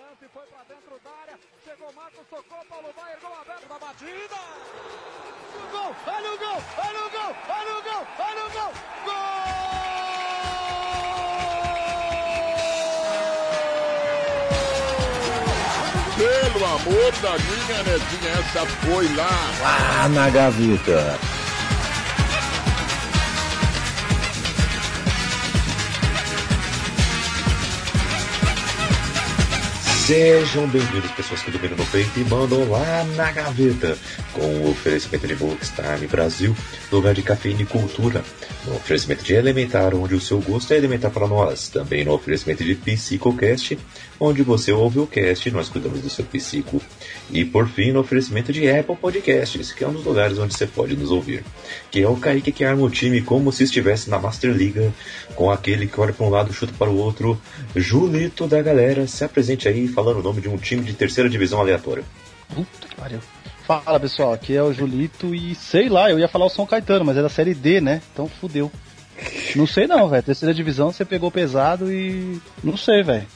lance, foi pra dentro da área. Chegou Marcos, tocou, Paulo Baier, gol aberto da batida. Olha o gol, olha o gol, olha o gol, olha o gol, olha o gol. Gol! Pelo amor da minha netinha, essa foi lá. Lá na gaveta. Sejam bem-vindos, pessoas que dominam no peito e mandam lá na gaveta, com o oferecimento de Bookstime Brasil, lugar de cafeína e cultura, no oferecimento de Elementar, onde o seu gosto é elementar para nós, também no oferecimento de PsicoCast, onde você ouve o cast nós cuidamos do seu psico, e por fim no oferecimento de Apple Podcasts, que é um dos lugares onde você pode nos ouvir, que é o Kaique que arma o time como se estivesse na Master Liga, com aquele que olha para um lado chuta para o outro, Julito da galera, se apresente aí falando o nome de um time de terceira divisão aleatório. Puta que pariu. Fala pessoal, aqui é o Julito e sei lá, eu ia falar o São Caetano, mas é da série D, né? Então fudeu. Não sei não, velho. Terceira divisão você pegou pesado e. Não sei, velho.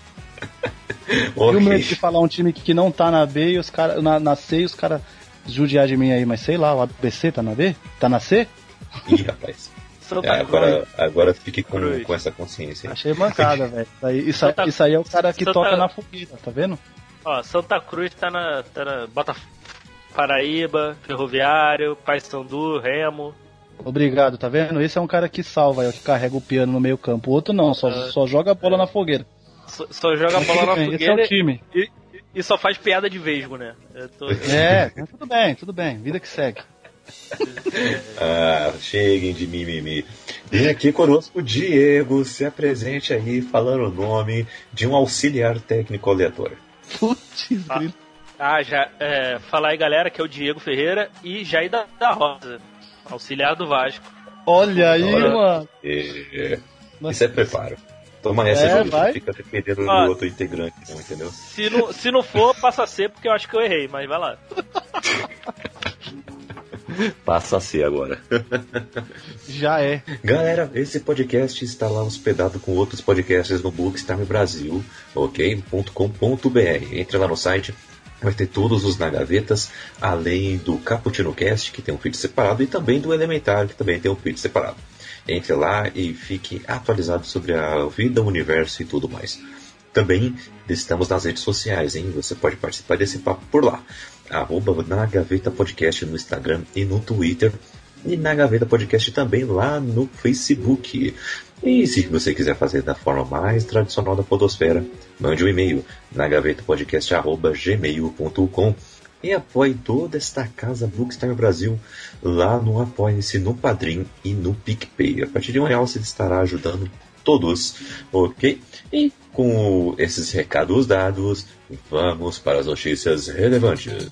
E o medo de falar um time que não tá na B e os caras. Na, na C e os caras judiar de mim aí, mas sei lá, o ABC tá na B? Tá na C? Ih, rapaz. Santa É, agora, agora fique com, com essa consciência. Achei mancada, velho. Isso, isso aí é o cara que Santa- toca na fogueira, tá vendo? Ó, Santa Cruz tá na, tá na Botafogo, Paraíba, Ferroviário, Paysandu, Remo. Obrigado, tá vendo? Esse é um cara que salva, é o que carrega o piano no meio campo. O outro não, só, Ah. só joga a bola na fogueira. Só, só joga bola na bem, Esse é o fogueira time. e, e só faz piada de vesgo, né? Eu tô- É, tudo bem, tudo bem. Vida que segue. Ah, cheguem de mimimi. E aqui conosco o Diego, se apresente aí falando o nome de um auxiliar técnico aleatório. Putz, Ah. grilo. Ah, já, é, fala aí galera, que é o Diego Ferreira e Jair da, da Rosa, auxiliar do Vasco. Olha aí, Olha. mano. E, isso é preparo. Toma essa, É, vai. fica dependendo Ah. do outro integrante, não, entendeu? Se não, se não for, passa a ser porque eu acho que eu errei, mas vai lá. Passa a ser agora. Já é. Galera, esse podcast está lá hospedado com outros podcasts no Bookstime Brasil, ok? .com.br. Entre lá no site, vai ter todos os na gavetas, além do Cappuccino Cast, que tem um feed separado, e também do Elementar, que também tem um feed separado. Entre lá e fique atualizado sobre a vida, o universo e tudo mais. Também estamos nas redes sociais, hein? Você pode participar desse papo por lá. Arroba na Gaveta Podcast no Instagram e no Twitter. E na Gaveta Podcast também lá no Facebook. E se você quiser fazer da forma mais tradicional da podosfera, mande um e-mail na gavetapodcast.gmail.com e apoie toda esta casa Bookstime Brasil lá no Apoie-se, no Padrim e no PicPay. A partir de um real você estará ajudando todos, ok? E com esses recados dados, vamos para as notícias relevantes.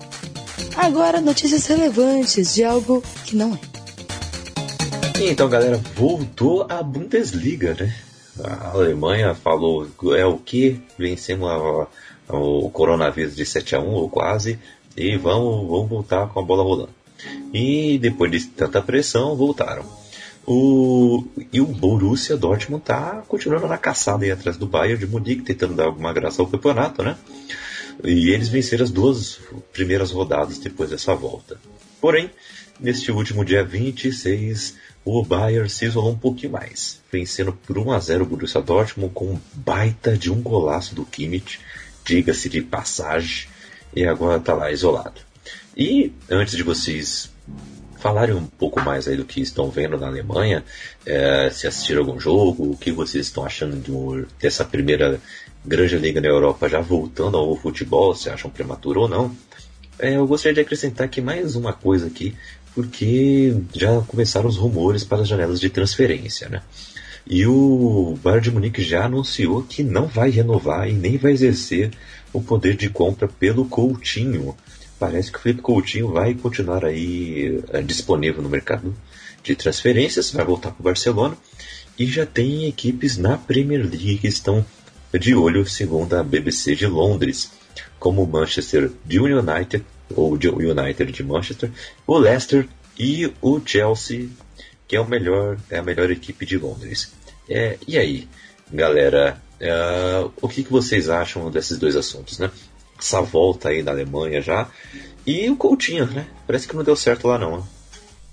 Agora, notícias relevantes de algo que não é. Então, galera, voltou a Bundesliga, né? A Alemanha falou, é o que? Vencemos a- o coronavírus de 7 a 1 ou quase, e vamos, vamos voltar com a bola rolando. E depois de tanta pressão, voltaram. O, e o Borussia Dortmund tá continuando na caçada aí atrás do Bayern de Munique, tentando dar alguma graça ao campeonato, né? E eles venceram as duas primeiras rodadas depois dessa volta. Porém, neste último dia 26, o Bayern se isolou um pouquinho mais, vencendo por 1 a 0 o Borussia Dortmund com baita de um golaço do Kimmich, diga-se de passagem, e agora está lá isolado. E antes de vocês falarem um pouco mais aí do que estão vendo na Alemanha, eh, se assistiram algum jogo, o que vocês estão achando do- dessa primeira grande liga na Europa já voltando ao futebol, se acham prematuro ou não. Eh, eu gostaria de acrescentar aqui mais uma coisa aqui, porque já começaram os rumores para as janelas de transferência, né? E o Bayern de Munique já anunciou que não vai renovar e nem vai exercer o poder de compra pelo Coutinho. Parece que o Felipe Coutinho vai continuar aí eh, disponível no mercado de transferências, vai voltar para o Barcelona e já tem equipes na Premier League que estão de olho, segundo a BBC de Londres, como o Manchester United, ou o United de Manchester, o Leicester e o Chelsea, que é, o melhor, é a melhor equipe de Londres. É, e aí, galera, É, o que, que vocês acham desses dois assuntos, né? Essa volta aí da Alemanha já. E o Coutinho, né? Parece que não deu certo lá não.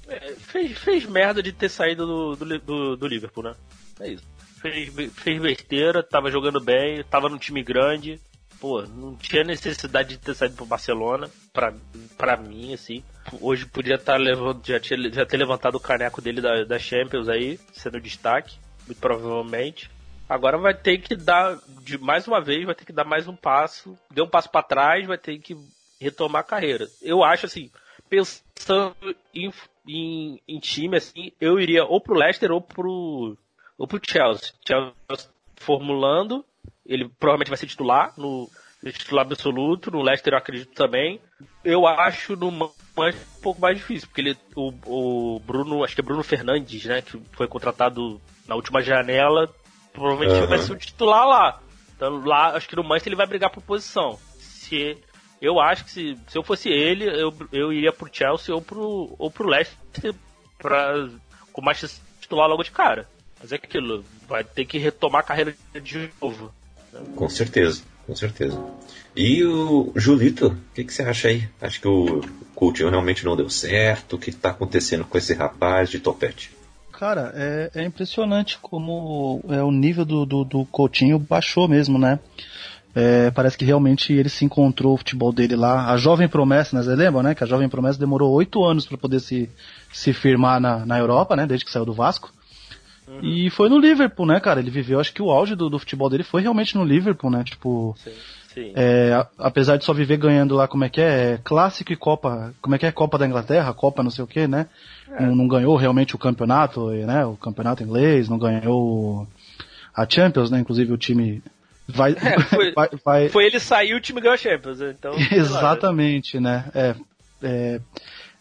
É, fez, fez merda de ter saído do, do, do, do Liverpool, né? É isso. Fez, fez besteira, tava jogando bem, tava num time grande. Pô, não tinha necessidade de ter saído pro Barcelona, pra, pra mim, assim. Hoje podia estar tá levando, já, tinha, já ter levantado o caneco dele da, da Champions aí, sendo destaque, muito provavelmente. Agora vai ter que dar, de mais uma vez, vai ter que dar mais um passo. Deu um passo para trás, vai ter que retomar a carreira. Eu acho assim, pensando em, em, em, time, assim, eu iria ou pro Leicester ou pro, ou pro Chelsea. Chelsea formulando, ele provavelmente vai ser titular no, titular absoluto, no Leicester eu acredito também. Eu acho no Manchester um pouco mais difícil, porque ele, o, o Bruno, acho que é Bruno Fernandes, né, que foi contratado na última janela, Provavelmente uhum. vai ser o titular lá. Então lá, acho que no Manchester ele vai brigar por posição. Se eu acho que se, se eu fosse ele, eu, eu iria pro Chelsea ou pro, ou pro Leicester pra, com o Manchester titular logo de cara. Mas é aquilo, vai ter que retomar a carreira de novo. Com certeza, com certeza. E o Julito, o que, que, você acha aí? Acho que o Coutinho realmente não deu certo. O que está acontecendo com esse rapaz de topete? Cara, é, é impressionante como é, o nível do, do, do Coutinho baixou mesmo, né? É, parece que realmente ele se encontrou o futebol dele lá. A jovem promessa, né? Você lembra, né? Que a jovem promessa demorou oito anos para poder se, se firmar na, na Europa, né? Desde que saiu do Vasco. Uhum. E foi no Liverpool, né, cara? Ele viveu, acho que o auge do, do futebol dele foi realmente no Liverpool, né? Tipo, sim. É, apesar de só viver ganhando lá, como é que é? é? Clássico e Copa, como é que é? Copa da Inglaterra, Copa não sei o que, né? É. Não, não, ganhou realmente o campeonato, né? O campeonato inglês, não ganhou a Champions, né? Inclusive o time vai, é, foi, vai, vai, foi, ele sair o time ganhou a Champions, então. Exatamente, né? É, é,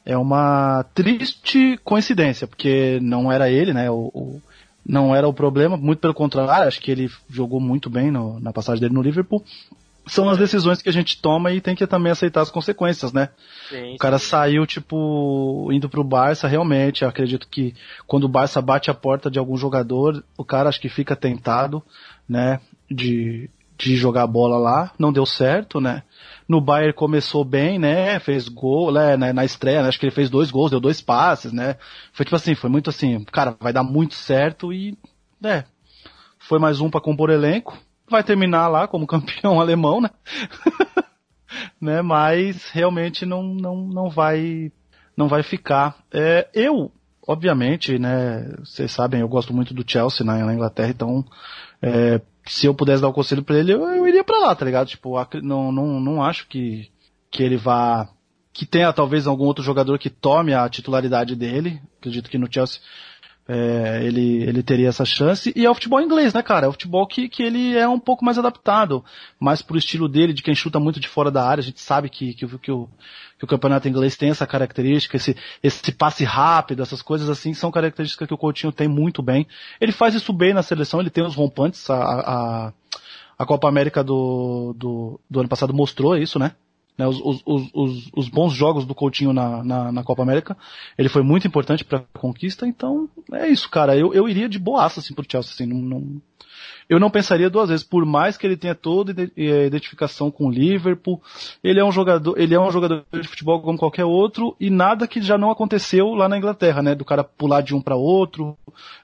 é uma triste coincidência, porque não era ele, né? O, o, não era o problema, muito pelo contrário, acho que ele jogou muito bem no, na passagem dele no Liverpool são as decisões que a gente toma e tem que também aceitar as consequências, né? Sim, o cara sim. saiu, tipo, indo pro Barça, realmente, acredito que quando o Barça bate a porta de algum jogador, o cara acho que fica tentado, né, de, de jogar bola lá, não deu certo, né? No Bayern começou bem, né? Fez gol, né? Na estreia, né? acho que ele fez dois gols, deu dois passes, né? Foi tipo assim, foi muito assim, cara, vai dar muito certo e, né? Foi mais um para compor elenco, vai terminar lá como campeão alemão, né? né? Mas realmente não, não, não vai não vai ficar. É, eu, obviamente, né? Vocês sabem, eu gosto muito do Chelsea na, na Inglaterra, então é, se eu pudesse dar o um conselho para ele, eu, eu iria para lá, tá ligado? Tipo, não, não, não acho que que ele vá que tenha talvez algum outro jogador que tome a titularidade dele. Acredito que no Chelsea é, ele, ele teria essa chance. E é o futebol inglês, né, cara? É o futebol que, que ele é um pouco mais adaptado, mais pro estilo dele, de quem chuta muito de fora da área. A gente sabe que, que, que, o, que o campeonato inglês tem essa característica, esse, esse passe rápido, essas coisas assim, são características que o Coutinho tem muito bem. Ele faz isso bem na seleção, ele tem os rompantes, a, a, a Copa América do, do, do ano passado mostrou isso, né? Né, os, os, os, os, bons jogos do Coutinho na, na, na Copa América. Ele foi muito importante para a conquista, então é isso, cara. Eu, eu iria de boaça assim pro Chelsea, assim, não, não, eu não pensaria duas vezes, por mais que ele tenha toda a identificação com o Liverpool, ele é um jogador, ele é um jogador de futebol como qualquer outro e nada que já não aconteceu lá na Inglaterra, né, do cara pular de um para outro,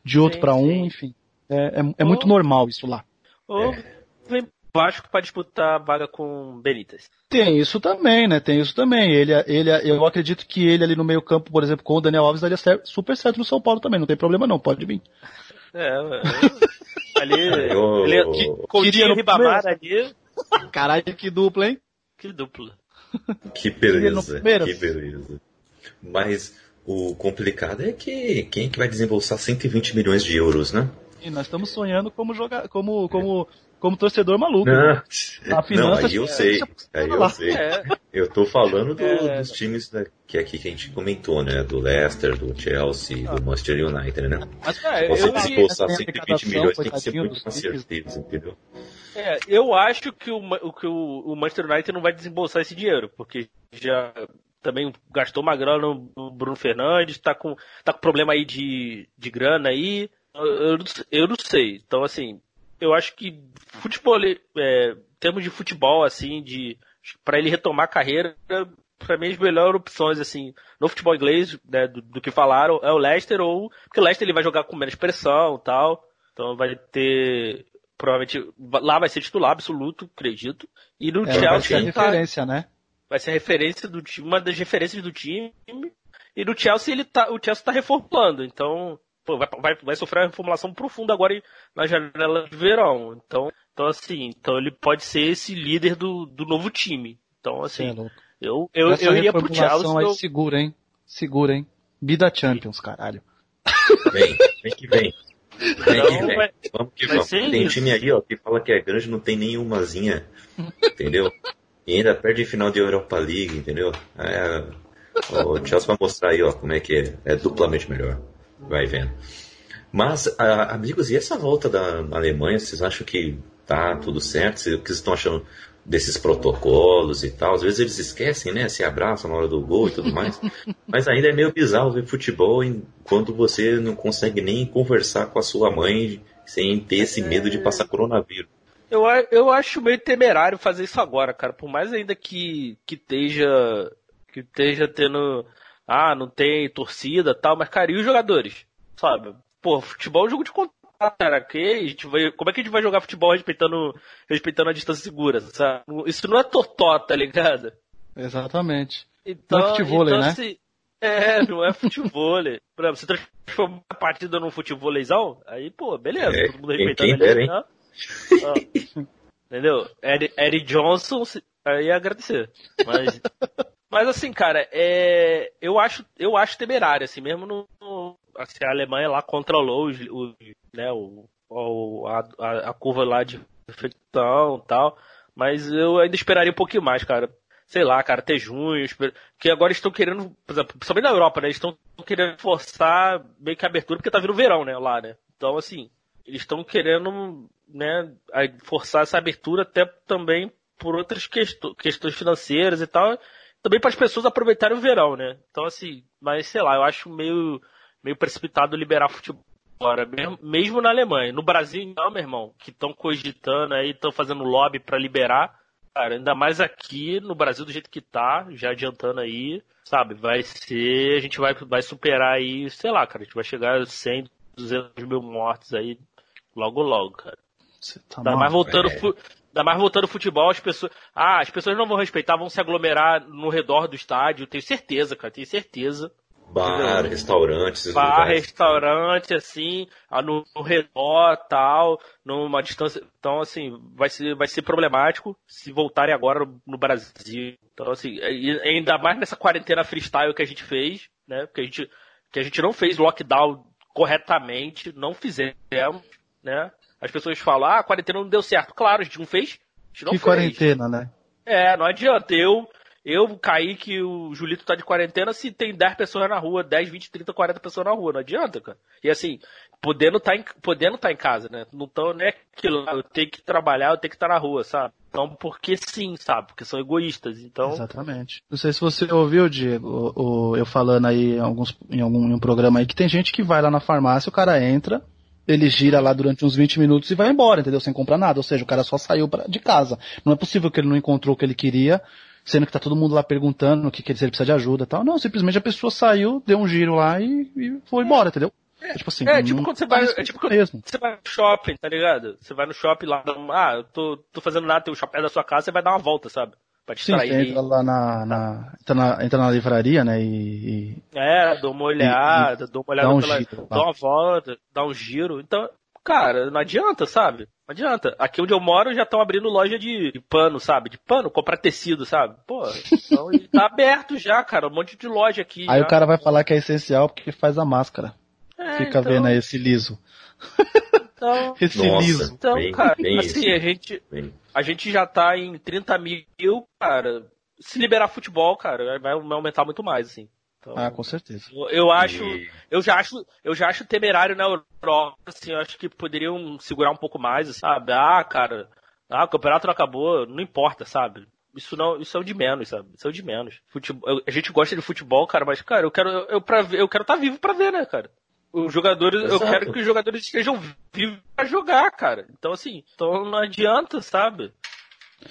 de outro para um, enfim. É, é, é muito normal isso lá. Ou vem Vasco para disputar a vaga com Benítez. Tem isso também, né? Tem isso também. Ele, ele, eu acredito que ele ali no meio campo, por exemplo, com o Daniel Alves, daria super certo no São Paulo também. Não tem problema não, pode vir. É, ali, eu, ele, que, Coutinho Ribamar ali. Caralho, que dupla, hein? Que dupla. Que beleza, que beleza. Mas o complicado é que quem é que vai desembolsar 120 milhões de euros, né? E nós estamos sonhando como jogar, como, como como torcedor maluco. Não, né? a finança, não aí eu sei. Aí eu sei. É. Eu tô falando do, é. dos times da, que aqui que a gente comentou, né? Do Leicester, do Chelsea, ah. do Manchester United, né? Mas, cara, Você desembolsar 120 milhões tem que ser muito com certeza, entendeu? É, eu acho que o, que o, o Manchester United não vai desembolsar esse dinheiro, porque já também gastou uma grana no Bruno Fernandes, tá com, tá com problema aí de, de grana aí. Eu, eu, eu não sei. Então, assim, eu acho que futebol, é, termos de futebol, assim, de para ele retomar a carreira, para mim as melhores opções, assim, no futebol inglês, né, do, do, que falaram, é o Leicester ou, porque o Leicester ele vai jogar com menos pressão e tal, então vai ter, provavelmente, lá vai ser titular absoluto, acredito, e no É, Chelsea vai ser a tá- referência, né? vai ser a referência do time, uma das referências do time. E no Chelsea ele tá, o Chelsea tá reformulando, então pô, vai, vai, vai sofrer uma reformulação profunda agora em- na janela de verão. Então, então assim, então ele pode ser esse líder do, do novo time. Então é assim, eu eu, Essa eu iria pro Chelsea. aí eu- segura, hein? Segura, hein? Bida Champions, caralho. Vem, vem que vem. Vem que Então, vem. vai- Vamos que vamos. Tem isso. time aí, ó, que fala que é grande, não tem nenhumazinha. Entendeu? E ainda perde final de Europa League, entendeu? É, o Chelsea vai mostrar aí, ó, como é que é. É duplamente melhor. Vai vendo. Mas, ah, amigos, e essa volta da Alemanha, vocês acham que tá tudo certo? O que vocês estão achando desses protocolos e tal? Às vezes eles esquecem, né? Se abraçam na hora do gol e tudo mais. Mas ainda é meio bizarro ver futebol enquanto você não consegue nem conversar com a sua mãe sem ter esse medo de passar coronavírus. Eu, eu acho meio temerário fazer isso agora, cara. Por mais ainda que, que esteja que esteja tendo ah, não tem torcida, tal, mas cara, e os jogadores? Sabe? Pô, futebol é um jogo de contato, cara. Que a gente vai, como é que a gente vai jogar futebol respeitando respeitando a distância segura, sabe? Isso não é totó, tá ligado? Exatamente. Então, Não é futevôlei, então, né? assim, é, não é futevôlei. Por exemplo, você transforma a partida num futevôleizão, aí, pô, beleza, É, todo mundo respeitando ali, hein? né? Ah, entendeu? Eric, Johnson, se- aí ia agradecer. Mas, mas assim, cara, é, eu acho, eu acho temerário, assim, mesmo no, assim, a Alemanha lá controlou os, os, né, o, o- a, a, curva lá de infecção e tal, mas eu ainda esperaria um pouquinho mais, cara. Sei lá, cara, até junho, esper- que agora estão querendo, por exemplo, principalmente na Europa, né, eles estão querendo forçar meio que a abertura, porque tá vindo verão, né, lá, né. Então, assim, eles estão querendo, né, forçar essa abertura até também por outras questões, questões financeiras e tal, também para as pessoas aproveitarem o verão, né? Então assim, mas sei lá, eu acho meio meio precipitado liberar futebol agora, mesmo, mesmo na Alemanha. No Brasil não, meu irmão, que estão cogitando aí, estão fazendo lobby para liberar. Cara, ainda mais aqui no Brasil do jeito que tá, já adiantando aí, sabe? Vai ser, a gente vai vai superar aí, sei lá, cara, a gente vai chegar a 100, 200 mil mortes aí logo logo, cara. Você tá Ainda mais voltando, é. fu- ainda mais voltando ao futebol, as pessoas. Ah, as pessoas não vão respeitar, vão se aglomerar no redor do estádio. Tenho certeza, cara, tenho certeza. Bar, restaurantes, esses Bar, lugares. restaurante, assim, no, no redor, tal, numa distância. Então, assim, vai ser, vai ser problemático se voltarem agora no, no Brasil. Então, assim, e- ainda mais nessa quarentena freestyle que a gente fez, né? Porque a gente, que a gente não fez lockdown corretamente, não fizemos, né? As pessoas falam, ah, a quarentena não deu certo. Claro, a gente não fez. A gente não Que fez. quarentena, né? É, não adianta. Eu, eu caí que o Julito tá de quarentena se tem 10 pessoas na rua, 10, 20, 30, 40 pessoas na rua. Não adianta, cara. E assim, podendo tá em, podendo tá em casa, né? Não tão, não é aquilo eu tenho que trabalhar, eu tenho que estar na rua, sabe? Então, porque sim, sabe? Porque são egoístas. Então, Exatamente. Não sei se você ouviu, Diego, o, o- eu falando aí em, alguns, em algum em um programa aí que tem gente que vai lá na farmácia, o cara entra, ele gira lá durante uns 20 minutos e vai embora, entendeu? Sem comprar nada. Ou seja, o cara só saiu pra, de casa. Não é possível que ele não encontrou o que ele queria, sendo que tá todo mundo lá perguntando o que, que ele, se ele precisa de ajuda e tal. Não, simplesmente a pessoa saiu, deu um giro lá e, e foi embora, entendeu? É, tipo assim, É, tipo quando você tá vai- é tipo quando- mesmo. você vai no shopping, tá ligado? Você vai no shopping lá, ah, eu tô, tô fazendo nada, tem um shopping da sua casa, você vai dar uma volta, sabe? Pra Sim, distrair. você entra lá na, na, entra na, entra na livraria, né, e, e É, dou uma olhada, dou uma olhada dá um pela. giro, dou uma volta, dá um giro. Então, cara, não adianta, sabe? Não adianta. Aqui onde eu moro já estão abrindo loja de, de pano, sabe? De pano, comprar tecido, sabe? Pô, então tá aberto já, cara. Um monte de loja aqui. Aí já. o cara vai falar que é essencial porque faz a máscara. É, Fica então, vendo aí esse liso. Então, Esse Nossa. liso. então Bem- cara, bem assim, isso. a gente, Bem, a gente já tá em 30 mil, cara. Se liberar futebol, cara, vai aumentar muito mais, assim. Então, Ah, com certeza. eu, eu acho. e- Eu já acho, eu já acho temerário na Europa, assim, eu acho que poderiam segurar um pouco mais, sabe? Ah, cara, ah, o campeonato não acabou, não importa, sabe? Isso não, isso é o de menos, sabe? Isso é o de menos. Futebol, eu- a gente gosta de futebol, cara, mas cara, eu quero eu, eu para eu quero estar vivo pra ver, né, cara? Os jogadores, eu Exato. quero que os jogadores estejam vivos pra jogar, cara. Então, assim, então não adianta, sabe?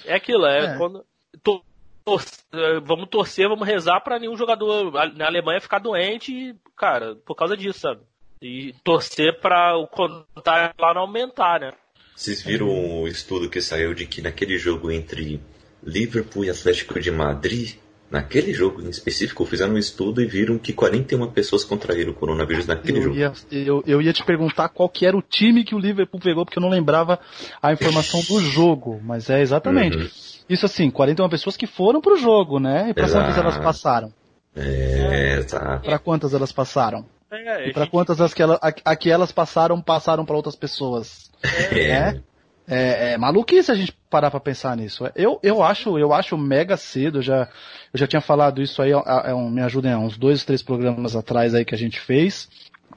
É aquilo, é, É. quando. to- tor- é, vamos torcer, vamos rezar pra nenhum jogador na Alemanha ficar doente, e, cara, por causa disso, sabe? E torcer pra o contágio lá não aumentar, né? Vocês viram o estudo que saiu de que naquele jogo entre Liverpool e Atlético de Madrid, naquele jogo em específico, fizeram um estudo e viram que 41 pessoas contraíram o coronavírus naquele Eu jogo. ia, eu, eu ia te perguntar qual que era o time que o Liverpool pegou, porque eu não lembrava a informação do jogo. Mas é exatamente. Uhum. Isso assim, 41 pessoas que foram pro jogo, né? E pra Exato. quantas elas passaram? É, tá. Pra quantas elas passaram? É, E pra gente- quantas as que, ela, a, a que elas passaram, passaram pra outras pessoas? É. É, é maluquice a gente parar pra pensar nisso. Eu, eu acho, eu acho mega cedo, eu já, eu já tinha falado isso aí, é, é um, me ajudem, há uns dois, três programas atrás aí que a gente fez.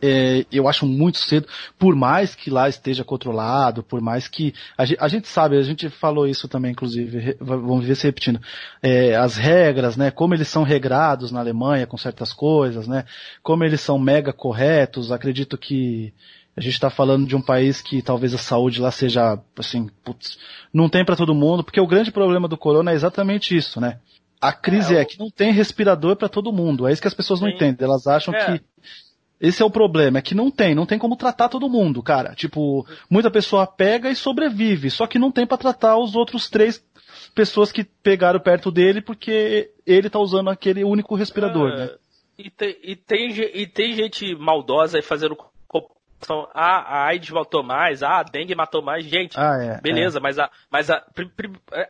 É, eu acho muito cedo, por mais que lá esteja controlado, por mais que a gente, a gente sabe, a gente falou isso também, inclusive, re- va- vamos ver se repetindo, é, as regras, né, como eles são regrados na Alemanha com certas coisas, né, como eles são mega corretos, acredito que a gente está falando de um país que talvez a saúde lá seja, assim, putz, não tem para todo mundo, porque o grande problema do corona é exatamente isso, né? A crise é, É, que não tem respirador para todo mundo. É isso que as pessoas não Sim. entendem. Elas acham É. que esse é o problema, é que não tem, não tem como tratar todo mundo, cara. Tipo, muita pessoa pega e sobrevive, só que não tem para tratar os outros três pessoas que pegaram perto dele porque ele tá usando aquele único respirador, É, né? E tem, e, tem, e tem gente maldosa aí fazendo comparação. Ah, a AIDS matou mais, ah, a dengue matou mais. Gente, Ah, é. beleza, mas a. Mas a.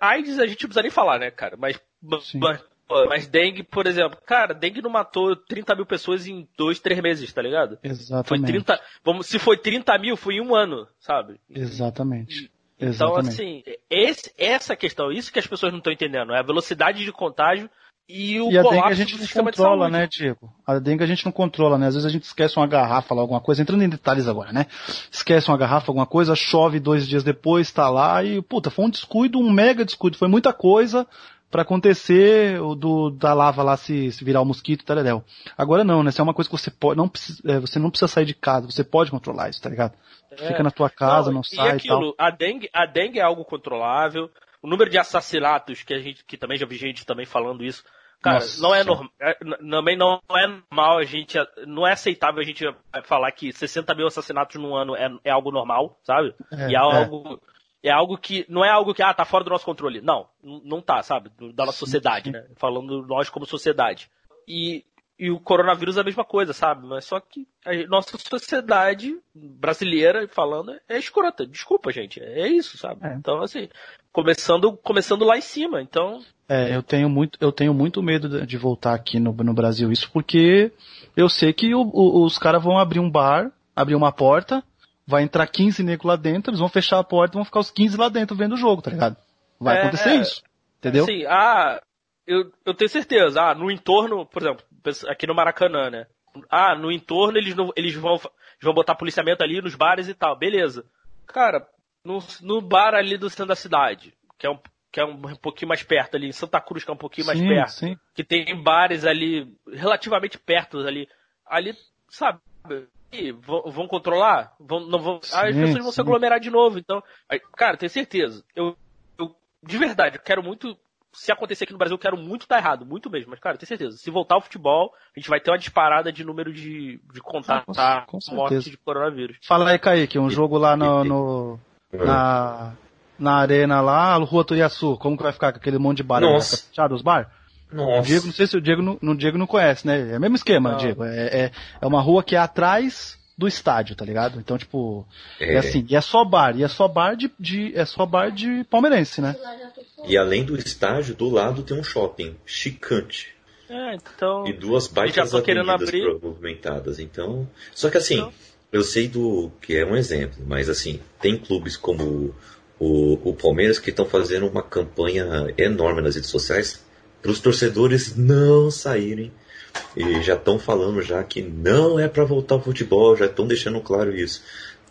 a AIDS a gente não precisa nem falar, né, cara? Mas. Mas, mas dengue, por exemplo, cara, dengue não matou 30 mil pessoas em dois, três meses, tá ligado? É, Foi exatamente. 30. Vamos, se foi 30 mil, foi em um ano, sabe? Exatamente. Então, Exatamente. assim, esse, essa questão, isso que as pessoas não estão entendendo, é a velocidade de contágio e o E a dengue a gente não controla, né, Diego? A dengue a gente não controla, né? Às vezes a gente esquece uma garrafa lá, alguma coisa, entrando em detalhes agora, né? Esquece uma garrafa, alguma coisa, chove dois dias depois, tá lá e, puta, foi um descuido, um mega descuido, foi muita coisa pra acontecer o do, da lava lá se, se virar o mosquito e tal. Agora não, né? Se é uma coisa que você pode, não precisa, é, você não precisa sair de casa, você pode controlar isso, tá ligado? Fica na tua casa, não, É. e sai e tal. aquilo, a dengue, a dengue é algo controlável. O número de assassinatos que a gente, que também já vi gente também falando isso, cara, Nossa não é normal, também não é normal a gente, não é aceitável a gente falar que 60 mil assassinatos num ano é, é algo normal, sabe? É, e é é. algo, é algo que, não é algo que, ah, tá fora do nosso controle. Não, não tá, sabe? Da nossa sociedade, né? Falando nós como sociedade. E, e o coronavírus é a mesma coisa, sabe? Mas só que a nossa sociedade brasileira, falando, é escrota. Desculpa, gente. É isso, sabe? É. Então, assim, começando, começando lá em cima. Então, É, eu tenho muito, eu tenho muito medo de- voltar aqui no, no Brasil isso porque eu sei que o- o- os caras vão abrir um bar, abrir uma porta, vai entrar 15 negros lá dentro, eles vão fechar a porta e vão ficar os 15 lá dentro vendo o jogo, tá ligado? Vai É, acontecer é. isso, entendeu? assim, ah, eu, eu tenho certeza. Ah, no entorno, por exemplo, aqui no Maracanã, né? Ah, no entorno eles, não, eles vão, eles vão botar policiamento ali nos bares e tal. Beleza. Cara, no, no bar ali do centro da cidade, que é um, que é um pouquinho mais perto ali, em Santa Cruz, que é um pouquinho mais sim, perto. sim. que tem bares ali relativamente perto ali. Ali, sabe? E vão, vão controlar? Vão, não vão, Sim, as pessoas vão se aglomerar de novo. Então, aí, cara, tenho certeza. Eu, eu, de verdade, eu quero muito. Se acontecer aqui no Brasil, eu quero muito estar errado, muito mesmo. Mas, cara, tenho certeza. Se voltar ao futebol, a gente vai ter uma disparada de número de, de contatos, Ah, com- com mortes de coronavírus. Fala aí, Kaique, um jogo lá no, no- Ah. na, na arena lá, Rua Turiaçu, como que vai ficar com aquele monte de bar? Nossa. ficar fechado os bar? O Nossa. Diego, não sei se o Diego não, Diego não conhece, né? É o mesmo esquema, Não. Diego. É, é, é uma rua que é atrás do estádio, tá ligado? Então, tipo, é, É. assim, e é só bar, e é só bar de, de- é só bar de palmeirense, né? E além do estádio, do lado tem um shopping chicante. É, então. E duas baitas querendo avenidas abrir. movimentadas. Então. Só que assim, Então. Eu sei do que é um exemplo, mas assim, tem clubes como o, o Palmeiras que estão fazendo uma campanha enorme nas redes sociais para os torcedores não saírem. E já estão falando já que não é para voltar ao futebol, já estão deixando claro isso.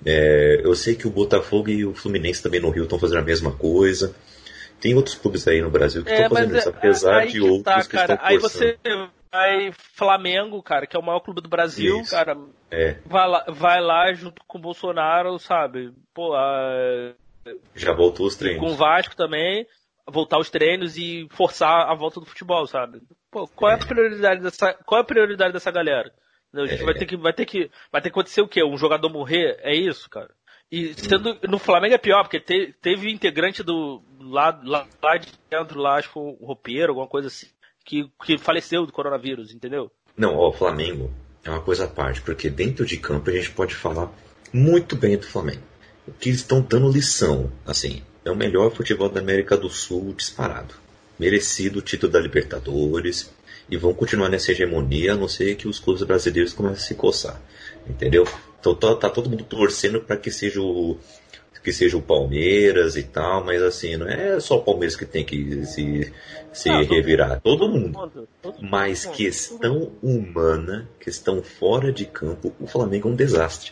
É, eu sei que o Botafogo e o Fluminense também no Rio estão fazendo a mesma coisa. Tem outros clubes aí no Brasil que É, estão mas fazendo isso, é- apesar aí de que outros tá, que cara. estão Aí forçando. você, Aí Flamengo, cara, que é o maior clube do Brasil, Isso. cara, É, vai lá, vai lá junto com o Bolsonaro, sabe? Pô, a- já voltou os com treinos. o Vasco também, voltar aos treinos e forçar a volta do futebol, sabe? Pô, qual é a prioridade dessa, qual é a prioridade dessa galera? A gente É. vai ter que, vai ter que, vai ter que acontecer o quê? Um jogador morrer? É isso, cara? E sendo, no Flamengo é pior, porque te- teve integrante do, lá, lá, lá de dentro, lá, acho que um roupeiro, alguma coisa assim, que, que faleceu do coronavírus, entendeu? Não, ó, o Flamengo é uma coisa à parte, porque dentro de campo a gente pode falar muito bem do Flamengo. O que eles estão dando lição, assim, é o melhor futebol da América do Sul disparado. Merecido o título da Libertadores e vão continuar nessa hegemonia, a não ser que os clubes brasileiros comecem a se coçar, entendeu? Então tá, tá todo mundo torcendo para que seja o que seja o Palmeiras e tal, mas assim, não é só o Palmeiras que tem que se, se todo revirar, todo mundo. Todo- todo- Mas todo- questão humana, questão fora de campo, o Flamengo é um desastre.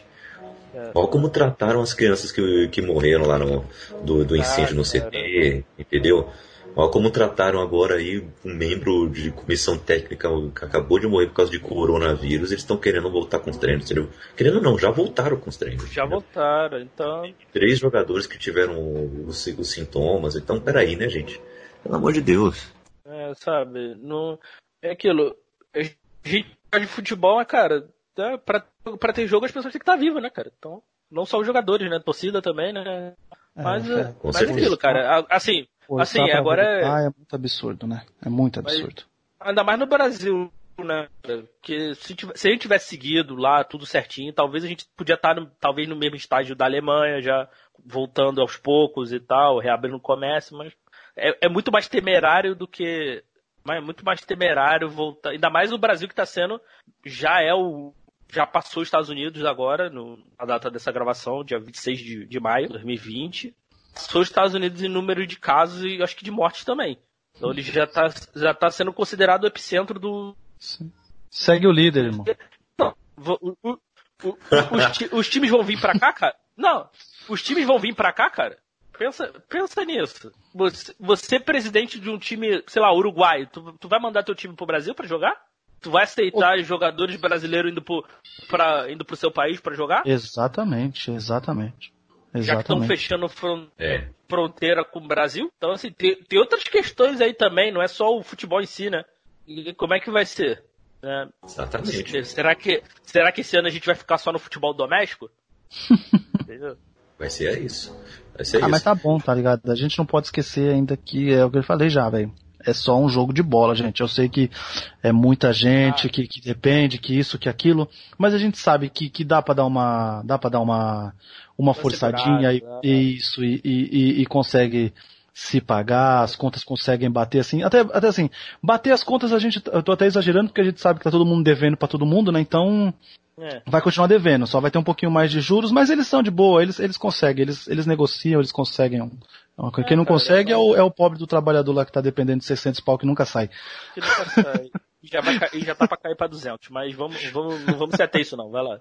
É. Olha como trataram as crianças que, que morreram lá no, do, do incêndio no. CT, entendeu? Olha como trataram agora aí um membro de comissão técnica que acabou de morrer por causa de coronavírus. Eles estão querendo voltar com os treinos, entendeu? Querendo não, já voltaram com os treinos. Já entendeu? voltaram, então. Três jogadores que tiveram os, os sintomas. Então, peraí, né, gente? Pelo amor de Deus. É, sabe, não. É aquilo. A gente de futebol, mas, cara, tá, pra, pra ter jogo as pessoas têm que estar vivas, né, cara? Então, não só os jogadores, né? A torcida também, né? Mas, É, é, mas é certeza. aquilo, cara. Assim, Forçar assim, agora é. voltar é muito absurdo, né? É muito Mas- absurdo. Ainda mais no Brasil, né? Porque se, se a gente tivesse seguido lá tudo certinho, talvez a gente podia estar no, talvez no mesmo estágio da Alemanha, já voltando aos poucos e tal, reabrindo o comércio, mas é, é muito mais temerário do que. Mas é muito mais temerário voltar. Ainda mais o Brasil que está sendo. Já é o. Já passou os Estados Unidos agora, no, na data dessa gravação, dia 26 de, de maio de 2020. Passou os Estados Unidos em número de casos e acho que de mortes também. Então ele já está já tá sendo considerado o epicentro do. Sim. Segue o líder, irmão. Não, o- o- o- os, ti- os times vão vir pra cá, cara? Não, os times vão vir pra cá, cara? Pensa, pensa nisso. Você, você, presidente de um time, sei lá, uruguaio, tu, tu vai mandar teu time pro Brasil pra jogar? Tu vai aceitar jogadores brasileiros indo pro, pra, indo pro seu país pra jogar? Exatamente, exatamente. Já que estão Exatamente. fechando fron- É. fronteira com o Brasil. Então, assim, tem, tem outras questões aí também, não é só o futebol em si, né? E como é que vai ser? né? Exatamente. Será que, será que esse ano a gente vai ficar só no futebol doméstico? Entendeu? Vai ser isso. Vai ser Ah, isso. mas tá bom, tá ligado? A gente não pode esquecer ainda que é o que eu falei já, velho. É só um jogo de bola, gente. Eu sei que é muita gente, que, que depende, que isso, que aquilo, mas a gente sabe que, que dá pra dar uma, dá para dar uma, uma forçadinha e, segurada, isso, e, e, e- e consegue se pagar, as contas conseguem bater assim, até, até assim, bater as contas a gente, eu tô até exagerando porque a gente sabe que tá todo mundo devendo pra todo mundo, né? Então, É. vai continuar devendo, só vai ter um pouquinho mais de juros, mas eles são de boa, eles, eles conseguem, eles, eles negociam, eles conseguem. um- uma coisa. Quem não cara, consegue é é o, é o pobre do trabalhador lá que tá dependendo de 600 pau que nunca sai. Que nunca sai. E já, vai, já tá pra cair pra 200, mas vamos, vamos, não vamos se ater isso não, vai lá.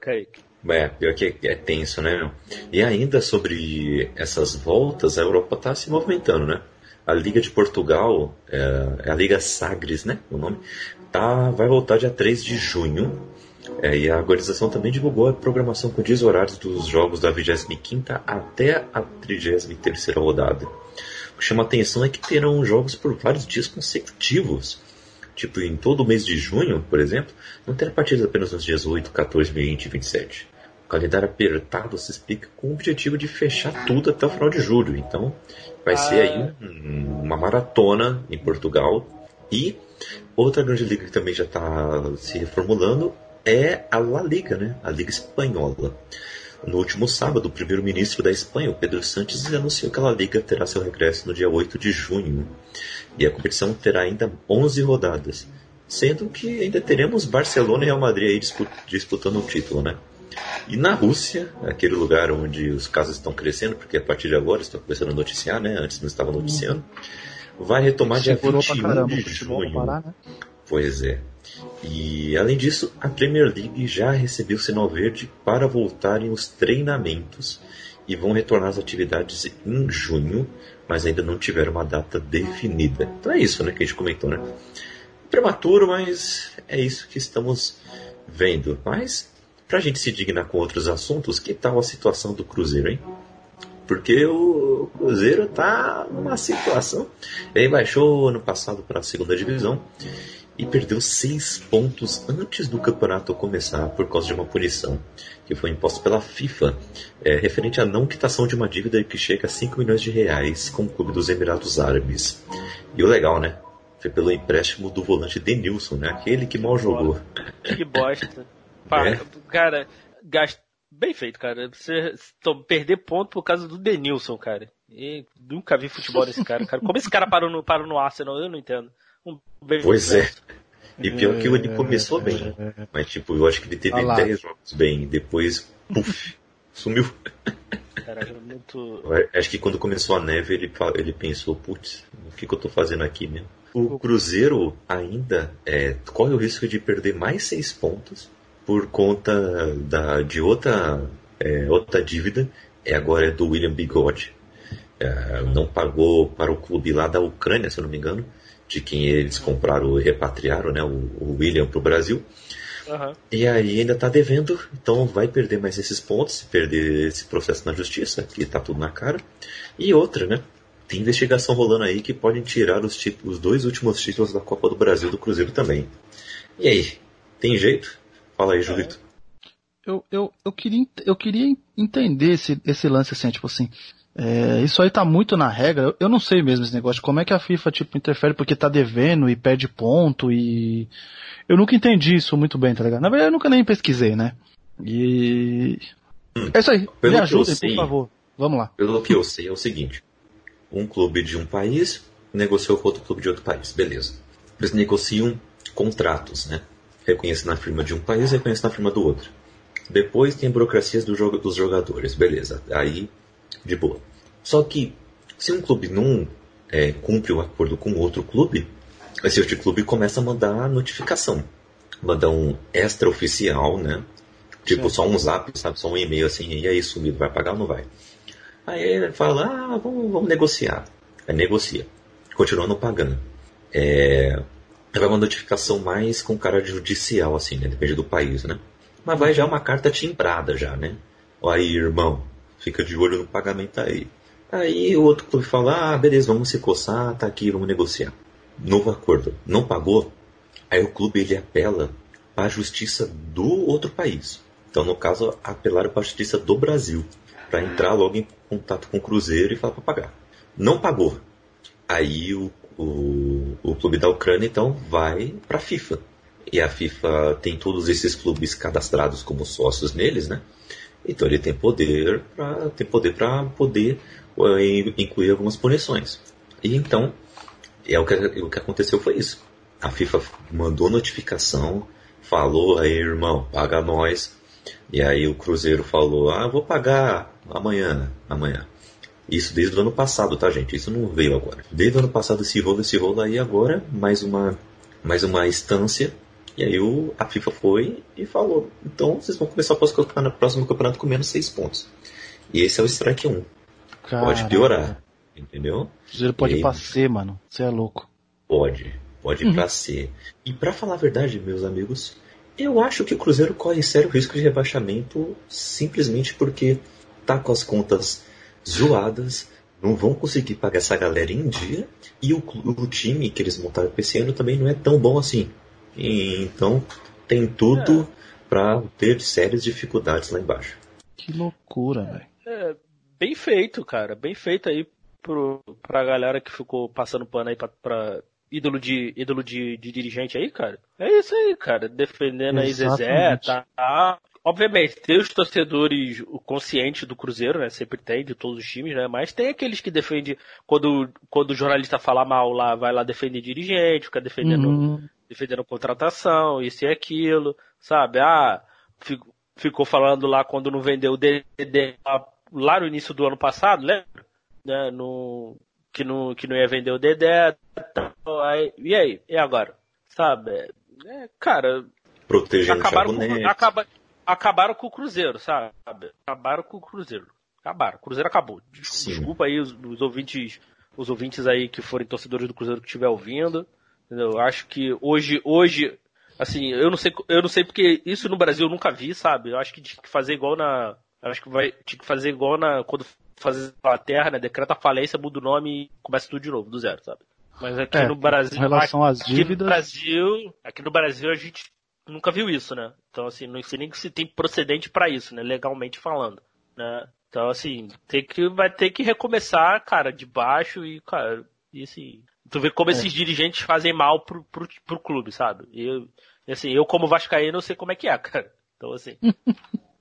Kaique. É, pior que é, tenso, né? E ainda sobre essas voltas, a Europa tá se movimentando, né? A Liga de Portugal, é, é a Liga Sagres, né? O nome, tá, vai voltar dia 3 de junho. É, e a organização também divulgou a programação com dias horários dos jogos da 25 até a 33 rodada. O que chama atenção é que terão jogos por vários dias consecutivos. Tipo, em todo o mês de junho, por exemplo, não terá partidas apenas nos dias 8, 14, 20 e 27. O calendário apertado se explica com o objetivo de fechar tudo até o final de julho. Então, vai ser aí um- uma maratona em Portugal. E outra grande liga que também já está se reformulando é a La Liga, né? A Liga Espanhola. No último sábado, o primeiro-ministro da Espanha, o Pedro Sánchez, anunciou que a La Liga terá seu regresso no dia 8 de junho. E a competição terá ainda 11 rodadas, sendo que ainda teremos Barcelona e Real Madrid disputando o título, né? E na Rússia, aquele lugar onde os casos estão crescendo, porque a partir de agora estão começando a noticiar, né? Antes não estava noticiando. Vai retomar dia Segurou pra 21 caramba de junho. parar, né? Pois é. E além disso, a Premier League já recebeu sinal verde para voltarem os treinamentos e vão retornar às atividades em junho, mas ainda não tiveram uma data definida. Então é isso, né, que a gente comentou, né? prematuro, mas é isso que estamos vendo. Mas, pra gente se dignar com outros assuntos, que tal a situação do Cruzeiro, hein? Porque o Cruzeiro tá numa situação. Ele baixou ano passado para a segunda divisão e perdeu seis pontos antes do campeonato começar por causa de uma punição que foi imposta pela FIFA, é, referente à não quitação de uma dívida que chega a 5 milhões de reais com o clube dos Emirados Árabes. E o legal, né? Foi pelo empréstimo do volante Denilson, né? Aquele que mal jogou. Que bosta. É. Cara, gast... bem feito, cara. Você perder ponto por causa do Denilson, cara. E nunca vi futebol desse cara, cara. Como esse cara parou no, parou no Arsenal, eu não entendo. Um pois é. E pior que ele começou bem. Mas, tipo, eu acho que ele teve 10 jogos bem. Depois, puf, sumiu. Caraca, muito... Acho que quando começou a neve, ele, ele pensou, putz, o que, que eu tô fazendo aqui mesmo? O Cruzeiro ainda é, corre o risco de perder mais 6 pontos por conta da, de outra, é, outra dívida. É agora é do William Bigode. É, não pagou para o clube lá da Ucrânia, se eu não me engano de quem eles compraram e repatriaram, né, o, o William para o Brasil. Uhum. E aí ainda está devendo, então vai perder mais esses pontos, se perder esse processo na justiça, que está tudo na cara. E outra, né? Tem investigação rolando aí que podem tirar os, os dois últimos títulos da Copa do Brasil do Cruzeiro também. E aí, tem jeito? Fala aí, Julito. Eu, eu, eu, queria, eu queria entender esse, esse lance assim, tipo assim. É, isso aí tá muito na regra. Eu não sei mesmo esse negócio. Como é que a FIFA tipo interfere porque tá devendo e perde ponto e eu nunca entendi isso muito bem, tá ligado? Na verdade eu nunca nem pesquisei, né? E é isso aí. Pelo Me ajudem, sei, por favor. Vamos lá. Pelo que eu sei é o seguinte: um clube de um país negociou com outro clube de outro país, beleza? Eles negociam contratos, né? Reconhece na firma de um país, reconhece na firma do outro. Depois tem burocracias do jogo, dos jogadores, beleza? Aí de boa. Só que se um clube não é, cumpre o acordo com outro clube, esse outro clube começa a mandar notificação. Mandar um extra oficial, né? Tipo, Sim. só um zap, sabe? Só um e-mail assim, e aí sumido, vai pagar ou não vai? Aí ele fala, ah, vamos, vamos negociar. Aí negocia. Continua não pagando. É, vai uma notificação mais com cara judicial, assim, né? Depende do país, né? Mas vai já uma carta timbrada já, né? Aí, irmão, fica de olho no pagamento aí. Aí o outro clube fala, ah, beleza, vamos se coçar, tá aqui, vamos negociar. Novo acordo. Não pagou? Aí o clube ele apela para a justiça do outro país. Então, no caso, apelaram para a justiça do Brasil, para entrar logo em contato com o Cruzeiro e falar para pagar. Não pagou. Aí o, o, o clube da Ucrânia, então, vai para a FIFA. E a FIFA tem todos esses clubes cadastrados como sócios neles, né? Então ele tem poder para poder poder incluir algumas punições. E então é o que, o que aconteceu foi isso. A FIFA mandou notificação, falou aí irmão, paga nós. E aí o Cruzeiro falou, ah, vou pagar amanhã, amanhã. Isso desde o ano passado, tá gente? Isso não veio agora. Desde o ano passado esse rolo, esse rolo aí agora, mais uma, mais uma instância e aí o, a FIFA foi e falou: então vocês vão começar o próximo campeonato com menos 6 pontos. E esse é o strike 1. Caramba. Pode piorar. Entendeu? O Cruzeiro pode ir pra C, mano. Você é louco. Pode. Pode ir uhum. pra C. E para falar a verdade, meus amigos, eu acho que o Cruzeiro corre sério risco de rebaixamento simplesmente porque tá com as contas zoadas, não vão conseguir pagar essa galera em dia e o, o time que eles montaram para esse ano também não é tão bom assim. E, então tem tudo é. para ter sérias dificuldades lá embaixo. Que loucura, velho. É, bem feito, cara. Bem feito aí pro, pra galera que ficou passando pano aí pra, pra ídolo de ídolo de, de, dirigente aí, cara. É isso aí, cara. Defendendo aí Zezé, tá, tá. Obviamente, tem os torcedores conscientes do Cruzeiro, né? Sempre tem, de todos os times, né? Mas tem aqueles que defendem, quando, quando o jornalista fala mal lá, vai lá defender dirigente, fica defendendo uhum defendendo contratação, isso e aquilo, sabe? Ah, ficou falando lá quando não vendeu o DD lá no início do ano passado, lembra? Né, no, que, não, que não ia vender o Dedé. Aí, e aí? E agora? Sabe? É, cara. Protegendo acabaram com, acaba, acabaram com o Cruzeiro, sabe? Acabaram com o Cruzeiro. Acabaram. O Cruzeiro acabou. Desculpa, desculpa aí os, os, ouvintes, os ouvintes aí que forem torcedores do Cruzeiro que estiver ouvindo? Eu acho que hoje, hoje, assim, eu não sei, eu não sei porque isso no Brasil eu nunca vi, sabe? Eu acho que tinha que fazer igual na, acho que vai, tinha que fazer igual na, quando fazer a terra, né? Decreta a falência, muda o nome e começa tudo de novo, do zero, sabe? Mas aqui É, no Brasil, com relação às aqui dívidas- no Brasil, aqui no Brasil a gente nunca viu isso, né? Então assim, não sei nem se tem procedente pra isso, né? Legalmente falando, né? Então assim, tem que vai ter que recomeçar, cara, de baixo e cara, e assim, tu vê como esses dirigentes fazem mal pro, pro, pro clube, sabe? E, assim, eu como vascaíno eu sei como é que é, cara. Então assim,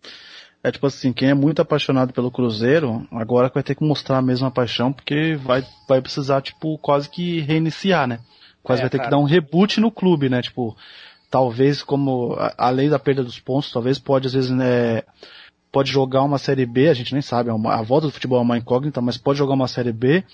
É tipo assim, quem é muito apaixonado pelo Cruzeiro, agora vai ter que mostrar a mesma paixão, porque vai, vai precisar, tipo, quase que reiniciar, né? Quase É, vai ter cara. que dar um reboot no clube, né? Tipo, talvez como, além da perda dos pontos, talvez pode, às vezes, né, pode jogar uma Série B, a gente nem sabe, é a volta do futebol é uma incógnita, mas pode jogar uma Série B,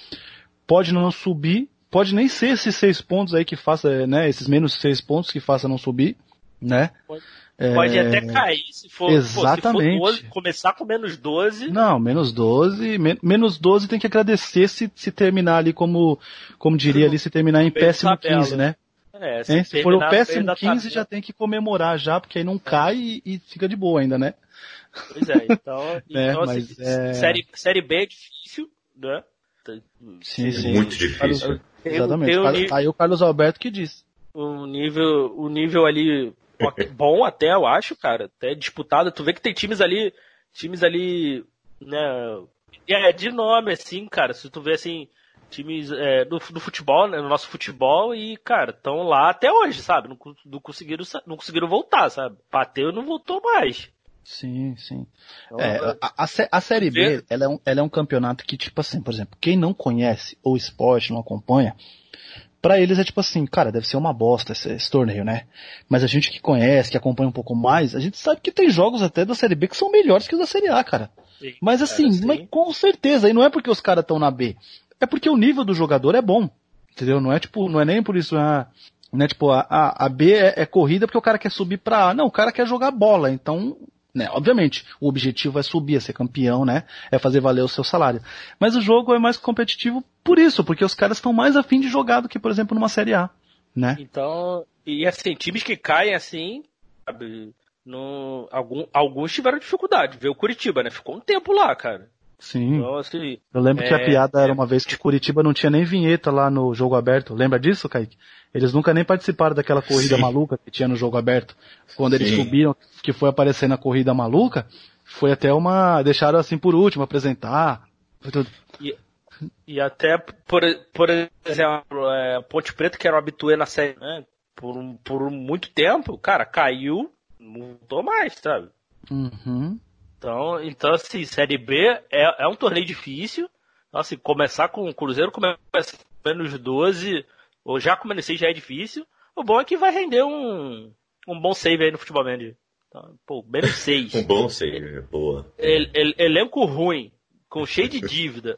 pode não subir, pode nem ser esses seis pontos aí que faça, né, esses menos seis pontos que faça não subir, né? pode É, até cair se for, pô, exatamente. se for 12, começar com menos 12, Não, menos 12. men- menos 12 tem que agradecer se, se terminar ali como, como diria ali, se terminar em péssimo tabela. 15, né? é, Hein? Se for o péssimo da 15 tabela. já tem que comemorar já, porque aí não cai e, e fica de boa ainda, né? Pois é, então, É, então mas assim, é- série, série B é difícil, né? Sim, sim. Muito difícil. Tem- Exatamente. aí o Carlos Alberto que diz. o nível, o nível ali bom até, eu acho, cara, até disputado. Tu vê que tem times ali, times ali, né, é de nome assim, cara. Se tu vê assim, times é, do, do futebol, né, no nosso futebol e, cara, estão lá até hoje, sabe? Não, não conseguiram, não conseguiram voltar, sabe? Bateu e não voltou mais. Sim, sim. Então, É, a, a, sé- a Série B, ela é, um, ela é um campeonato que, tipo assim, por exemplo, quem não conhece o esporte, não acompanha, pra eles é tipo assim, cara, deve ser uma bosta esse, esse torneio, né? Mas a gente que conhece, que acompanha um pouco mais, a gente sabe que tem jogos até da Série B que são melhores que os da Série A, cara. sim, Mas cara, assim, sim. mas com certeza, e não é porque os caras estão na B, é porque o nível do jogador é bom. Entendeu? Não é tipo, não é nem por isso, ah, né, tipo, a, a, a B é, é corrida porque o cara quer subir pra A. Não, o cara quer jogar bola, então, né, obviamente, o objetivo é subir, é ser campeão, né, é fazer valer o seu salário. Mas o jogo é mais competitivo por isso, porque os caras estão mais afim de jogar do que, por exemplo, numa Série A, né? Então, e assim, times que caem assim, sabe, no, algum, alguns tiveram dificuldade. Vê o Curitiba, né? Ficou um tempo lá, cara. Sim. Então, assim, Eu lembro que a É, piada era é. uma vez que Curitiba não tinha nem vinheta lá no jogo aberto. Lembra disso, Kaique? Eles nunca nem participaram daquela corrida Sim. maluca que tinha no jogo aberto. Quando eles Sim. subiram, que foi aparecer na corrida maluca, foi até uma. deixaram assim por último apresentar. Foi tudo. E até, por, por exemplo, é, Ponte Preta, que era um habituê na série, né? Por, um- por muito tempo, cara, caiu, não voltou mais, sabe? Uhum. Então, então assim, Série B é, é um torneio difícil. Então, assim, começar com o Cruzeiro, começa com menos 12, ou já com menos 6 já é difícil. O bom é que vai render um, um bom save aí no Futebol Manager. Então, pô, menos 6. Um bom save, boa. El- el- elenco ruim, com cheio de dívida.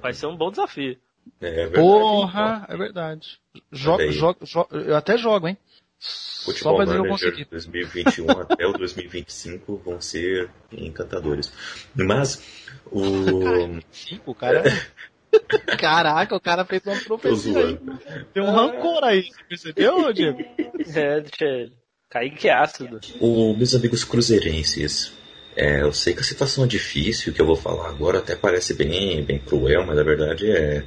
Vai ser um bom desafio. É verdade. Porra, é verdade. Jogo, jogo, jogo, eu até jogo, hein? Só Futebol que eu Manager consegui. 2021 até o 2025 vão ser encantadores. Mas o. Sim, o cara. Caraca, o cara fez uma profecia aí. Tem um rancor aí, você percebeu, Diego? É, deixa ele. Kaique é ácido. O, meus amigos cruzeirenses, é, eu sei que a situação é difícil, o que eu vou falar agora até parece bem, bem cruel, mas a verdade é,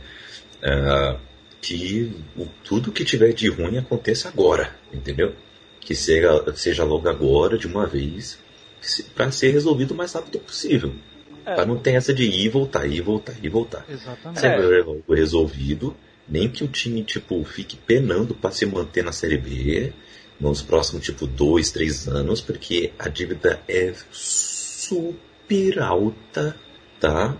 é, que o- tudo que tiver de ruim aconteça agora, entendeu? Que seja, seja logo agora, de uma vez, para ser resolvido o mais rápido possível. É. Para não ter essa de ir e voltar, ir e voltar, ir e voltar. Exatamente. Se É. é logo resolvido, nem que o time, tipo, fique penando para se manter na Série B nos próximos, tipo, dois, três anos, porque a dívida é super alta, tá?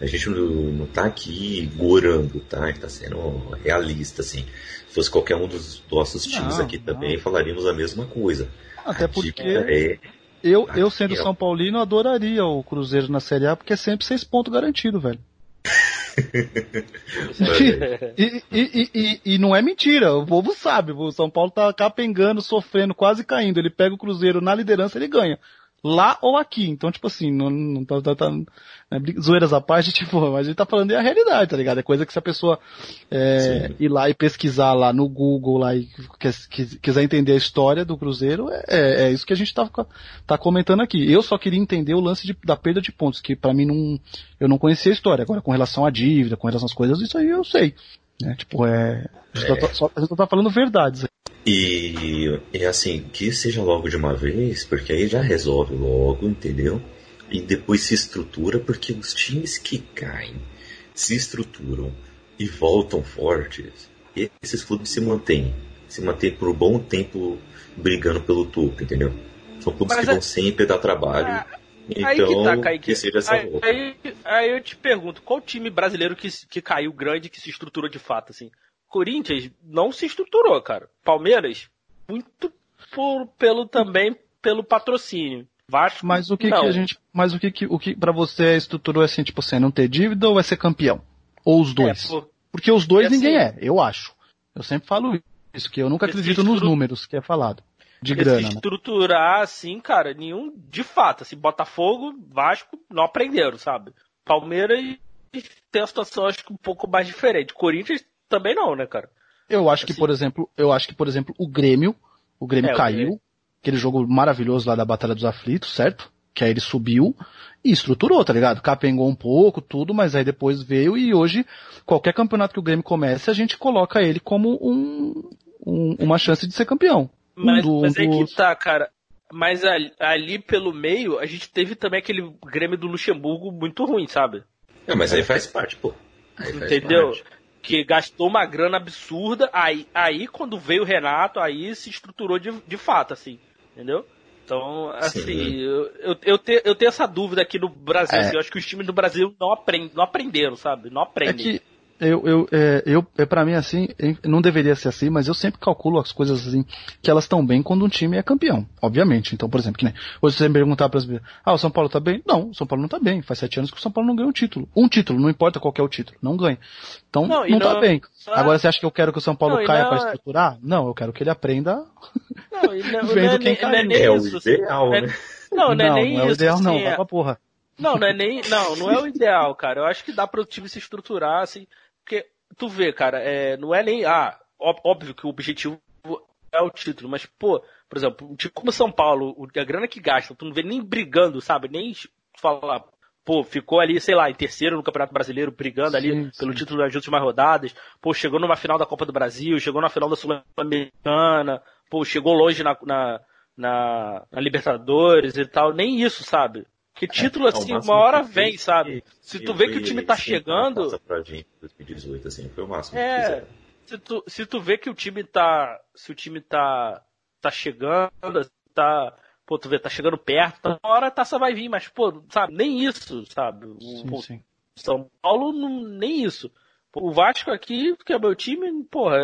A gente não, não tá aqui gorando, tá? A gente tá sendo realista, assim. Se fosse qualquer um dos nossos times Não, aqui não. também, falaríamos a mesma coisa. Até A porque é eu, eu sendo ó. São Paulino, adoraria o Cruzeiro na Série A, porque é sempre seis pontos garantido, velho. E, e, e, e, e não é mentira, o povo sabe, o São Paulo tá capengando, sofrendo, quase caindo. Ele pega o Cruzeiro na liderança, ele ganha. Lá ou aqui. Então, tipo assim, não, não tá, tá, tá né, zoeiras à parte, tipo, mas a gente tá falando é a realidade, tá ligado? É coisa que se a pessoa é, ir lá e pesquisar lá no Google lá e quiser entender a história do Cruzeiro, é, é, é, isso que a gente tá, tá comentando aqui. Eu só queria entender o lance de, da perda de pontos, que para mim não, eu não conhecia a história. Agora, com relação à dívida, com relação às coisas, isso aí eu sei. Né? Tipo, é. A gente, é. Tá, só, a gente tá falando verdades. E, e assim, que seja logo de uma vez, porque aí já resolve logo, entendeu? E depois se estrutura, porque os times que caem se estruturam e voltam fortes, esses clubes se mantêm. Se mantêm por um bom tempo brigando pelo topo, entendeu? São clubes Mas que vão sempre dar trabalho. Ah, então, aí que, tá, Kaique. que seja essa aí, volta. Aí, aí, eu te pergunto, qual time brasileiro que, que caiu grande, que se estruturou de fato, assim? Corinthians não se estruturou, cara. Palmeiras, muito por, pelo também pelo patrocínio. Vasco, mas o que, não. que a gente, mas o que que, o que para você estruturou assim, tipo, você não ter dívida ou vai ser campeão? Ou os dois? É, por... Porque os dois ninguém assim, é, eu acho. Eu sempre falo isso, que eu nunca acredito nos números que é falado de grana. Se né? estruturar assim, cara, nenhum, de fato, assim, Botafogo, Vasco, não aprenderam, sabe? Palmeiras tem a situação, acho que um pouco mais diferente. Corinthians também não, né, cara? Eu acho assim, que, por exemplo, eu acho que, por exemplo, o Grêmio, o Grêmio é, caiu, o Grêmio. aquele jogo maravilhoso lá da Batalha dos Aflitos, certo? Que aí ele subiu e estruturou, tá ligado? Capengou um pouco, tudo, mas aí depois veio e hoje, qualquer campeonato que o Grêmio comece, a gente coloca ele como um, um uma chance de ser campeão. Mas, um do, mas é que tá, cara. Mas ali, ali, pelo meio, a gente teve também aquele Grêmio do Luxemburgo muito ruim, sabe? É, mas aí faz parte, pô. Aí Entendeu? Parte. Que gastou uma grana absurda, aí, aí quando veio o Renato, aí se estruturou de, de fato, assim. Entendeu? Então, assim, eu, eu, eu, te, eu tenho essa dúvida aqui no Brasil. É. Assim, eu acho que os times do Brasil não, aprend, não aprenderam, sabe? Não aprendem. É que eu, eu, é, eu, é para mim assim, não deveria ser assim, mas eu sempre calculo as coisas assim, que elas estão bem quando um time é campeão, obviamente. Então, por exemplo, que nem, hoje você me perguntar para as ah, o São Paulo tá bem? Não, o São Paulo não tá bem. Faz sete anos que o São Paulo não ganha um título. Um título, não importa qual é o título, não ganha. Então, não, não, tá não tá bem. Agora, você acha que eu quero que o São Paulo não, caia para estruturar? Não, eu quero que ele aprenda não, não, vendo quem caiu. É, o ideal, né? Não, não é nem não, é o ideal não, assim, pra porra. Não, não é nem, não, não é o ideal, cara. Eu acho que dá para o time se estruturar, assim, porque tu vê, cara, é, não é nem. Ah, óbvio que o objetivo é o título, mas, pô, por exemplo, um time como São Paulo, a grana que gasta, tu não vê nem brigando, sabe? Nem falar, pô, ficou ali, sei lá, em terceiro no Campeonato Brasileiro, brigando ali sim, pelo título das últimas rodadas, pô, chegou numa final da Copa do Brasil, chegou na final da Sul-Americana, pô, chegou longe na, na, na, na Libertadores e tal, nem isso, sabe? Que é, título, é, assim, uma hora vem, sabe? Se tu vê que o time tá chegando. Pra gente, 2018, assim, foi o máximo é, se tu, se tu vê que o time tá. Se o time tá. tá chegando, tá. Pô, tu vê, tá chegando perto, tá, uma hora a taça vai vir, mas, pô, sabe, nem isso, sabe? O, sim, pô, sim. São Paulo, não, nem isso. o Vasco aqui, que é meu time, porra,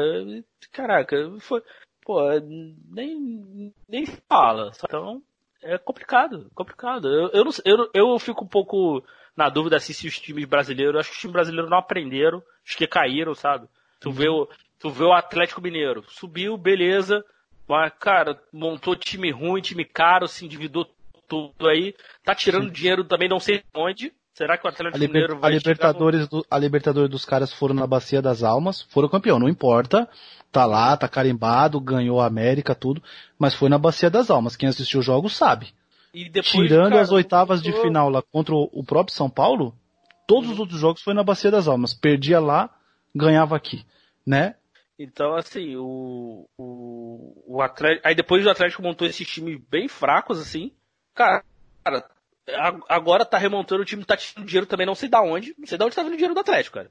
caraca, foi. Pô, nem, nem fala. Então, é complicado, complicado. Eu, eu, não, eu, eu fico um pouco na dúvida assim, se os times brasileiros, acho que os times brasileiros não aprenderam, acho que caíram, sabe? Tu vê o, tu vê o Atlético Mineiro, subiu, beleza, mas, cara, montou time ruim, time caro, se endividou tudo aí, tá tirando Sim. dinheiro também não sei onde. Será que o Atlético Liber, Mineiro vai a Libertadores, do, a Libertadores dos caras foram na Bacia das Almas, foram campeão, não importa tá lá, tá carimbado, ganhou a América, tudo, mas foi na Bacia das Almas. Quem assistiu o jogo sabe. Depois, Tirando cara, as oitavas de final lá contra o próprio São Paulo, todos os outros jogos foi na Bacia das Almas. Perdia lá, ganhava aqui, né? Então, assim, o, o, o Atlético. Aí depois o Atlético montou esses times bem fracos, assim. Cara, cara, agora tá remontando o time, tá tirando dinheiro também, não sei da onde. Não sei da onde tá vindo o dinheiro do Atlético, cara.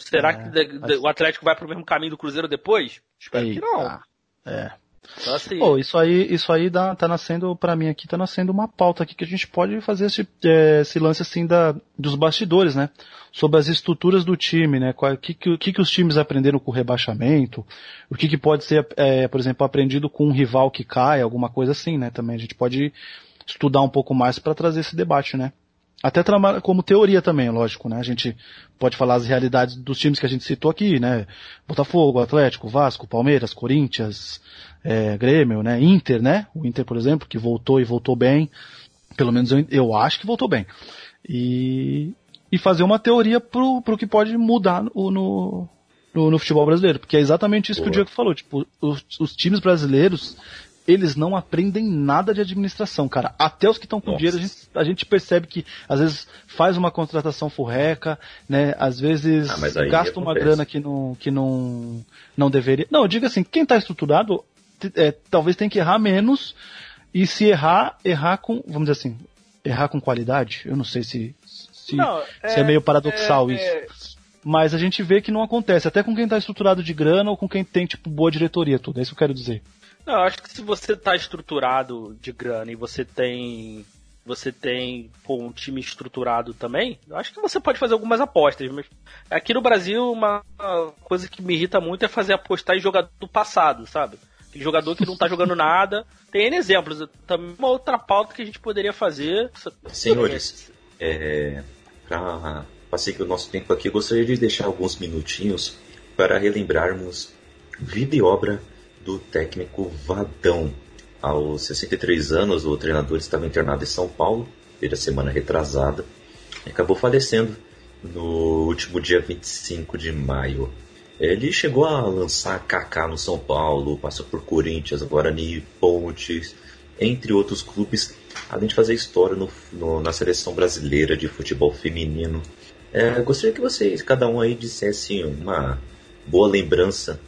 Será é, que o Atlético vai pro mesmo caminho do Cruzeiro depois? Espero Eita. que não. É. Então, assim... Pô, isso aí, isso aí dá, tá nascendo, para mim aqui, tá nascendo uma pauta aqui que a gente pode fazer esse, é, esse lance assim da, dos bastidores, né? Sobre as estruturas do time, né? O que, que, que os times aprenderam com o rebaixamento, o que, que pode ser, é, por exemplo, aprendido com um rival que cai, alguma coisa assim, né? Também a gente pode estudar um pouco mais para trazer esse debate, né? Até como teoria também, lógico, né? A gente pode falar as realidades dos times que a gente citou aqui, né? Botafogo, Atlético, Vasco, Palmeiras, Corinthians, é, Grêmio, né? Inter, né? O Inter, por exemplo, que voltou e voltou bem. Pelo menos eu, eu acho que voltou bem. E, e fazer uma teoria pro, pro que pode mudar no, no, no, no futebol brasileiro. Porque é exatamente isso Boa. que o Diego falou. Tipo, os, os times brasileiros, eles não aprendem nada de administração, cara. Até os que estão com Nossa. dinheiro, a gente, a gente percebe que às vezes faz uma contratação furreca, né? Às vezes Ah, gasta uma grana que não, que não, não deveria. Não, eu digo assim, quem tá estruturado, é, talvez tenha que errar menos, e se errar, errar com, vamos dizer assim, errar com qualidade. Eu não sei se, se, Não, se é, meio paradoxal é- isso. Mas a gente vê que não acontece, até com quem tá estruturado de grana ou com quem tem, tipo, boa diretoria, tudo. É isso que eu quero dizer. Não, eu acho que se você tá estruturado de grana e você tem. Você tem pô, um time estruturado também, eu acho que você pode fazer algumas apostas. Mas aqui no Brasil, uma coisa que me irrita muito é fazer apostar em jogador do passado, sabe? Aquele jogador que não tá jogando nada. Tem N exemplos. Também uma outra pauta que a gente poderia fazer. Senhores, é, para seguir o nosso tempo aqui, eu gostaria de deixar alguns minutinhos para relembrarmos vida e obra do técnico Vadão. Aos 63 anos, o treinador estava internado em São Paulo, desde a semana retrasada, e acabou falecendo no último dia 25 de maio. Ele chegou a lançar Kaká no São Paulo, passou por Corinthians, Guarani, Pontes, entre outros clubes, além de fazer história no- no- na seleção brasileira de futebol feminino. É, gostaria que vocês, cada um aí, dissesse uma boa lembrança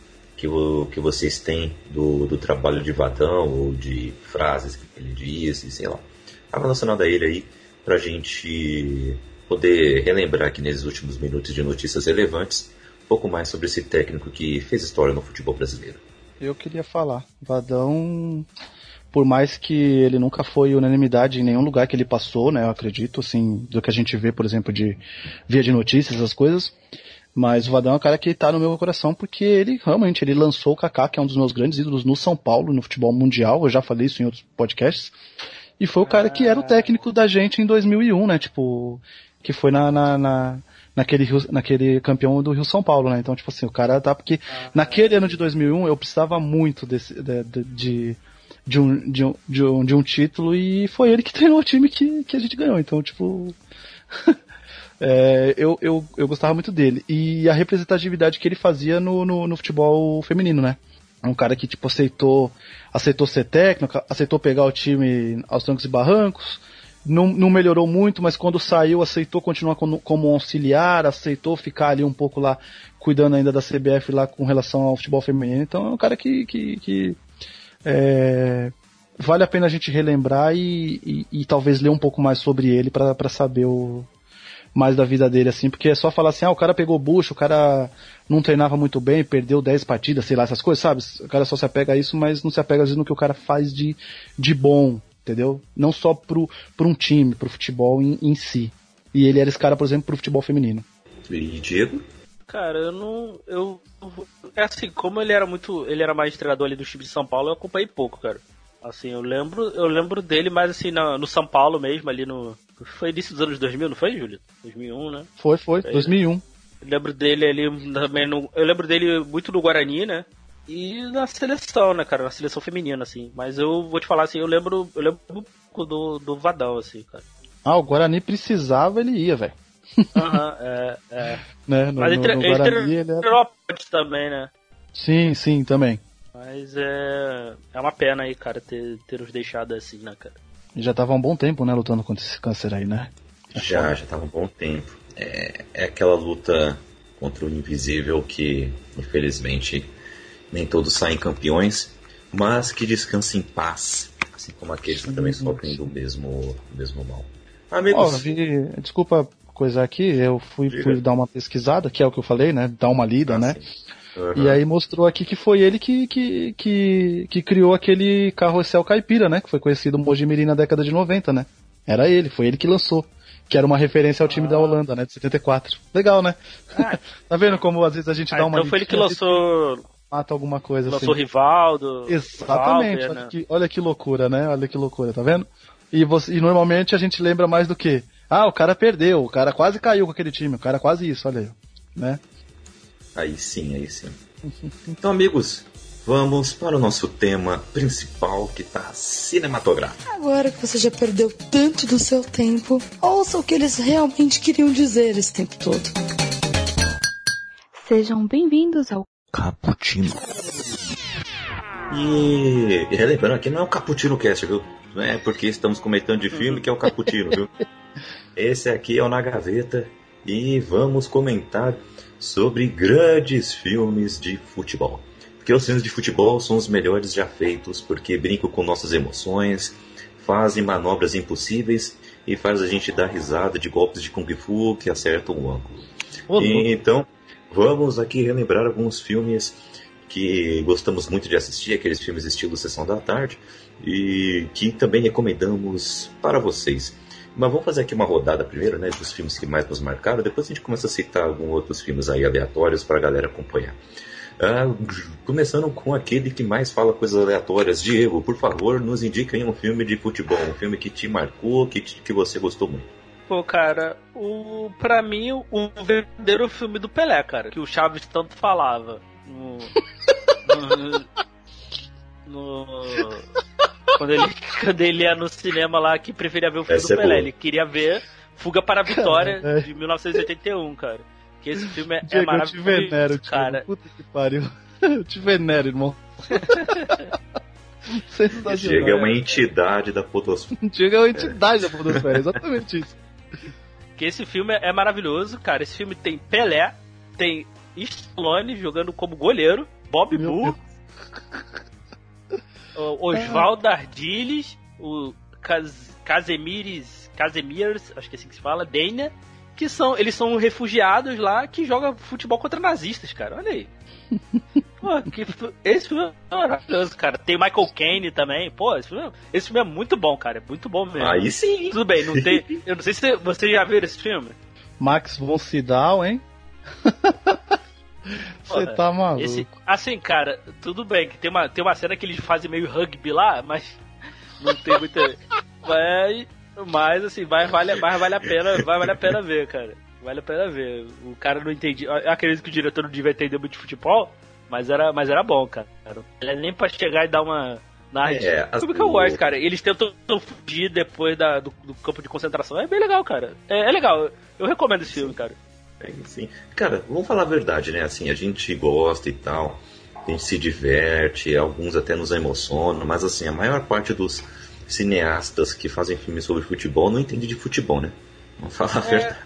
que, o- que vocês têm do, do trabalho de Vadão, ou de frases que ele disse, sei lá. Algo relacionado a ele aí, pra gente poder relembrar aqui nesses últimos minutos de notícias relevantes um pouco mais sobre esse técnico que fez história no futebol brasileiro. Eu queria falar. Vadão, por mais que ele nunca foi unanimidade em nenhum lugar que ele passou, né? Eu acredito, assim, do que a gente vê, por exemplo, de via de notícias, essas coisas. Mas o Vadão é um cara que tá no meu coração porque ele realmente ele lançou o Kaká, que é um dos meus grandes ídolos no São Paulo, no futebol mundial. Eu já falei isso em outros podcasts. E foi o cara que era o técnico da gente em 2001, né? Tipo, que foi na, na, na- naquele, Rio- naquele campeão do Rio São Paulo, né? Então, tipo assim, o cara tá porque naquele ano de 2001 eu precisava muito desse, de, de, de, de um, de, um, de, um, de um título e foi ele que treinou o time que, que a gente ganhou. Então, tipo. é, eu, eu, eu gostava muito dele. E a representatividade que ele fazia no, no, no futebol feminino, né? Um cara que, tipo, aceitou, aceitou ser técnico, aceitou pegar o time aos trancos e barrancos. Não, não melhorou muito, mas quando saiu, aceitou continuar como, como auxiliar, aceitou ficar ali um pouco lá, cuidando ainda da CBF lá com relação ao futebol feminino. Então é um cara que, que, que é, vale a pena a gente relembrar e, e, e talvez ler um pouco mais sobre ele para saber o, mais da vida dele, assim, porque é só falar assim, ah, o cara pegou bucho, o cara não treinava muito bem, perdeu 10 partidas, sei lá, essas coisas, sabe? O cara só se apega a isso, mas não se apega às vezes no que o cara faz de, de bom, entendeu? Não só pro, pro um time, pro futebol em, em si. E ele era esse cara, por exemplo, pro futebol feminino. E Diego? Cara, eu não. Eu. É assim, como ele era muito. Ele era mais treinador ali do time de São Paulo, eu acompanhei pouco, cara. Assim, eu lembro, eu lembro dele mais assim no, no São Paulo mesmo, ali no. Foi início dos anos 2000, não foi, Júlio? 2001, né? Foi, foi, É. 2001. Eu lembro dele ali também no. Eu lembro dele muito no Guarani, né? E na seleção, né, cara? Na seleção feminina, assim. Mas eu vou te falar assim, eu lembro. Eu lembro pouco do, do Vadão, assim, cara. Ah, o Guarani precisava, ele ia, velho. Aham, é, é. Né? No, Mas ele, no ele Guarani ele era... também, né? Sim, sim, também. Mas é. É uma pena aí, cara, ter, ter nos deixado assim, né, cara? Já tava há um bom tempo, né, lutando contra esse câncer aí, né? Já, já tava um bom tempo. É, é aquela luta contra o invisível que, infelizmente, nem todos saem campeões, mas que descansa em paz, assim como aqueles que também sofrem do mesmo, do mesmo mal. Amigos, eu vi, desculpa coisar aqui, eu fui, fui dar uma pesquisada, que é o que eu falei, né? Dar uma lida, né? Uhum. E aí mostrou aqui que foi ele que, que, que, que criou aquele carrossel caipira, né? Que foi conhecido Mojimirim na década de 90, né? Era ele, foi ele que lançou. Que era uma referência ao time da Holanda, né? De 74. Legal, né? tá vendo como às vezes a gente Ah, dá uma então foi ele que lançou, mata alguma coisa lançou assim. Rivaldo. Exatamente, Valver, olha, né? que, olha que loucura, né? Olha que loucura, tá vendo? E, você, e normalmente a gente lembra mais do que? Ah, o cara perdeu, o cara quase caiu com aquele time, o cara quase isso, olha aí. Né? Aí sim, aí sim. Então, amigos, vamos para o nosso tema principal que tá cinematográfico. Agora que você já perdeu tanto do seu tempo, ouça o que eles realmente queriam dizer esse tempo todo. Sejam bem-vindos ao Cappuccino. E, e relembrando aqui, não é o Cappuccino Cast, viu? Não é porque estamos comentando de filme que é o Cappuccino, viu? Esse aqui é o Na Gaveta e vamos comentar sobre grandes filmes de futebol. Porque os filmes de futebol são os melhores já feitos, porque brincam com nossas emoções, fazem manobras impossíveis e faz a gente dar risada de golpes de Kung Fu que acertam o ângulo. E, então, vamos aqui relembrar alguns filmes que gostamos muito de assistir, aqueles filmes estilo Sessão da Tarde, e que também recomendamos para vocês. Mas vamos fazer aqui uma rodada primeiro, né, dos filmes que mais nos marcaram, depois a gente começa a citar alguns outros filmes aí aleatórios para a galera acompanhar. Ah, começando com aquele que mais fala coisas aleatórias. Diego, por favor, nos indique aí um filme de futebol, um filme que te marcou, que, te- que você gostou muito. Pô, cara, o, pra mim, o verdadeiro filme do Pelé, cara, que o Chaves tanto falava. No. no, no- quando, ele, quando ele ia no cinema lá que preferia ver o filme Essa do é Pelé. boa. Ele queria ver Fuga para a Vitória Cara, é. de 1981, cara. Que esse filme é, é Diego, eu te maravilhoso. venero, Diego. cara. Puta que pariu. Eu te venero, irmão. Sensacional. Diego é uma entidade da fotosfera. Diego é uma entidade da Podosfera, exatamente isso. Que esse filme é maravilhoso, cara. Esse filme tem Pelé, tem Stallone jogando como goleiro, Bob Meu o Oswaldo Ardiles, o Cas Casemires, Casemirs, acho que é assim que se fala, Dana, que são, eles são refugiados lá que jogam futebol contra nazistas, cara. Olha aí. Pô, que, esse filme é maravilhoso, cara. Tem Michael Caine também. Pô, esse filme, é- esse filme é muito bom, cara. É muito bom mesmo. Aí sim. Tudo bem, não tem. Eu não sei se você já viu esse filme. Max von Sydow, hein? Você tá maluco. Esse, assim, cara, tudo bem que tem uma, tem uma cena que eles fazem meio rugby lá, mas não tem muita. Mas, mas assim, vai, vale, mas vale a pena, vai vale a pena ver, cara. Vale a pena ver. O cara não entendi. Eu acredito que o diretor não devia entender muito de futebol, mas era, mas era bom, cara. Ele é nem pra chegar e dar uma. narrativa. É, as- Como que eu gosto, cara? Eles tentam fugir depois da, do, do campo de concentração. É bem legal, cara. É, é legal. Eu recomendo esse filme, cara. Sim. Cara, vamos falar a verdade, né? Assim, a gente gosta e tal, a gente se diverte, alguns até nos emocionam, mas assim, a maior parte dos cineastas que fazem filmes sobre futebol não entende de futebol, né? Vamos falar a É. verdade.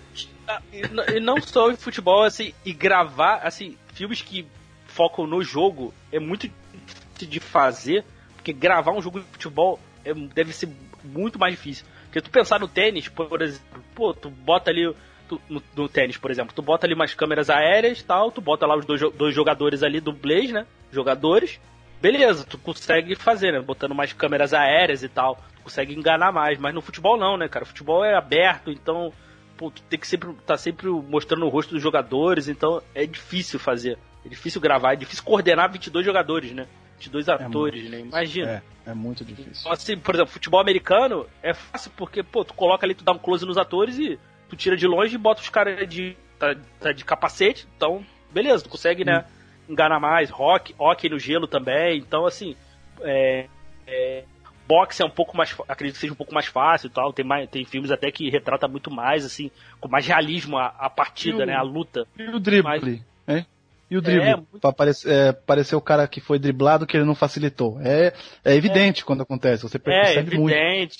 E, não só em futebol, assim, e gravar, assim, filmes que focam no jogo é muito difícil de fazer, porque gravar um jogo de futebol é- deve ser muito mais difícil. Porque tu pensar no tênis, por exemplo, pô, tu bota ali. Tu- no, no tênis, por exemplo, tu bota ali umas câmeras aéreas e tal, tu bota lá os dois, dois jogadores ali, dublês, né? Jogadores. Beleza, tu consegue fazer, né? Botando umas câmeras aéreas e tal. Tu consegue enganar mais. Mas no futebol não, né, cara? O futebol é aberto, então pô, tu tem que sempre tá sempre mostrando o rosto dos jogadores, então é difícil fazer. É difícil gravar, é difícil coordenar 22 jogadores, né? 22 atores, né? Imagina. É, é muito difícil. Então, assim, por exemplo, futebol americano é fácil porque, pô, tu coloca ali, tu dá um close nos atores e tu tira de longe e bota os caras de, tá, tá de capacete, então, beleza, tu consegue, né, enganar mais. Rock, hockey no gelo também, então, assim, é, é, boxe é um pouco mais, acredito que seja um pouco mais fácil e tal, tem, mais, tem filmes até que retrata muito mais, assim, com mais realismo a, a partida, o- né, a luta. E o drible, hein? E o drible? É, muito- Pra aparecer, é, parecer o cara que foi driblado que ele não facilitou. É, é evidente quando acontece, você É, percebe muito. evidente.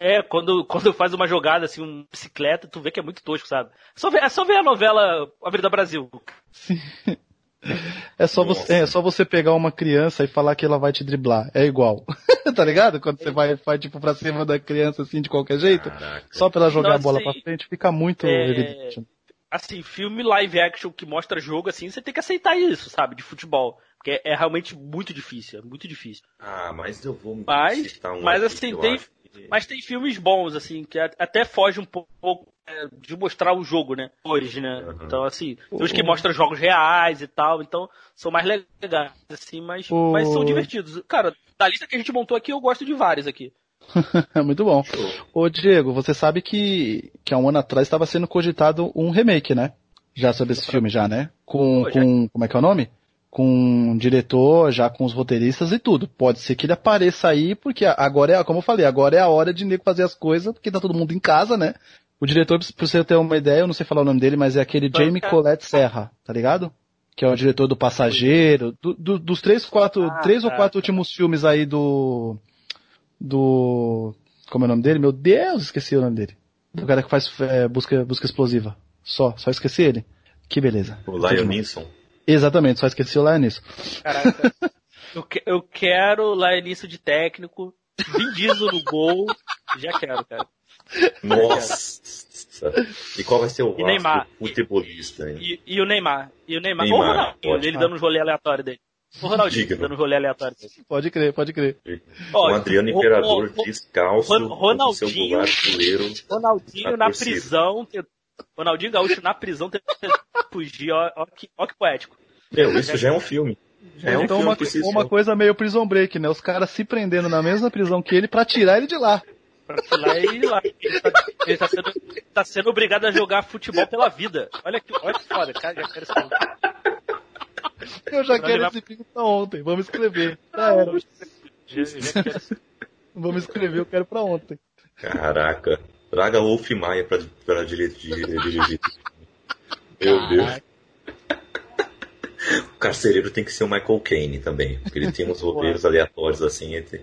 É, quando, quando faz uma jogada, assim, uma bicicleta, tu vê que é muito tosco, sabe? Só ver, é só ver a novela Avenida Brasil. É só, você, é só você pegar uma criança e falar que ela vai te driblar. É igual. tá ligado? Quando você vai, vai tipo pra cima da criança assim de qualquer jeito, Caraca. só pra ela jogar Não, a bola assim, pra frente, fica muito é, evidente. Assim, filme live action que mostra jogo, assim, você tem que aceitar isso, sabe? De futebol. Porque é, é realmente muito difícil, é muito difícil. Ah, mas eu vou Mas- citar um mas aqui assim, tem- acho Mas tem filmes bons, assim, que até foge um pouco é, de mostrar o jogo, né? Cores, né? Uhum. Então, assim, tem uns que mostram jogos reais e tal, então são mais legais, assim, mas, O- mas são divertidos. Cara, da lista que a gente montou aqui, eu gosto de vários aqui. É muito bom. Ô Diego, você sabe que, que há um ano atrás estava sendo cogitado um remake, né? Já sobre esse filme, já, né? Com, com como é que é o nome? Com o diretor, já com os roteiristas e tudo. Pode ser que ele apareça aí, porque agora é, como eu falei, agora é a hora de nego fazer as coisas, porque tá todo mundo em casa, né? O diretor, pra você ter uma ideia, eu não sei falar o nome dele, mas é aquele Jamie Colette Serra, tá ligado? Que é o diretor do Passageiro, do, do, dos três, quatro, ah, três tá, ou quatro tá. últimos filmes aí do, do, como é o nome dele? Meu Deus, esqueci o nome dele. Do cara que faz é, busca, busca explosiva. Só, só esqueci ele. Que beleza. O Lion Neeson. Exatamente, só esqueci o Neeson. Caraca. eu, que, eu quero Lion Neeson de técnico, Vin Diesel no gol, já quero, cara. Nossa! E qual vai ser o Neymar. futebolista? E, e, o Neymar. E o Neymar. Neymar o Ronaldinho, ele dando um rolê aleatório dele. O Ronaldinho Diga, dando um rolê aleatório dele. Pode crer, pode crer. o Adriano Imperador o, o, descalço, Ronaldinho, seu Ronaldinho na prisão, Ronaldinho Gaúcho na prisão tentando fugir, ó, ó, que, ó que poético. Meu, isso já é um filme. Já é um então filme uma, uma coisa meio prison break, né? Os caras se prendendo na mesma prisão que ele pra tirar ele de lá. Pra tirar ele de lá. Ele tá, ele tá, sendo, tá sendo obrigado a jogar futebol pela vida. Olha que, olha que foda, cara. Já quero esse Eu já quero esse filme pra ontem. Vamos escrever. Já era. Já, já quero... Vamos escrever, eu quero pra ontem. Caraca. Traga Wolf Maia pra, pra dirigir. Meu Deus. O carcereiro tem que ser o Michael Caine também, porque ele tem uns roteiros aleatórios assim. Entre...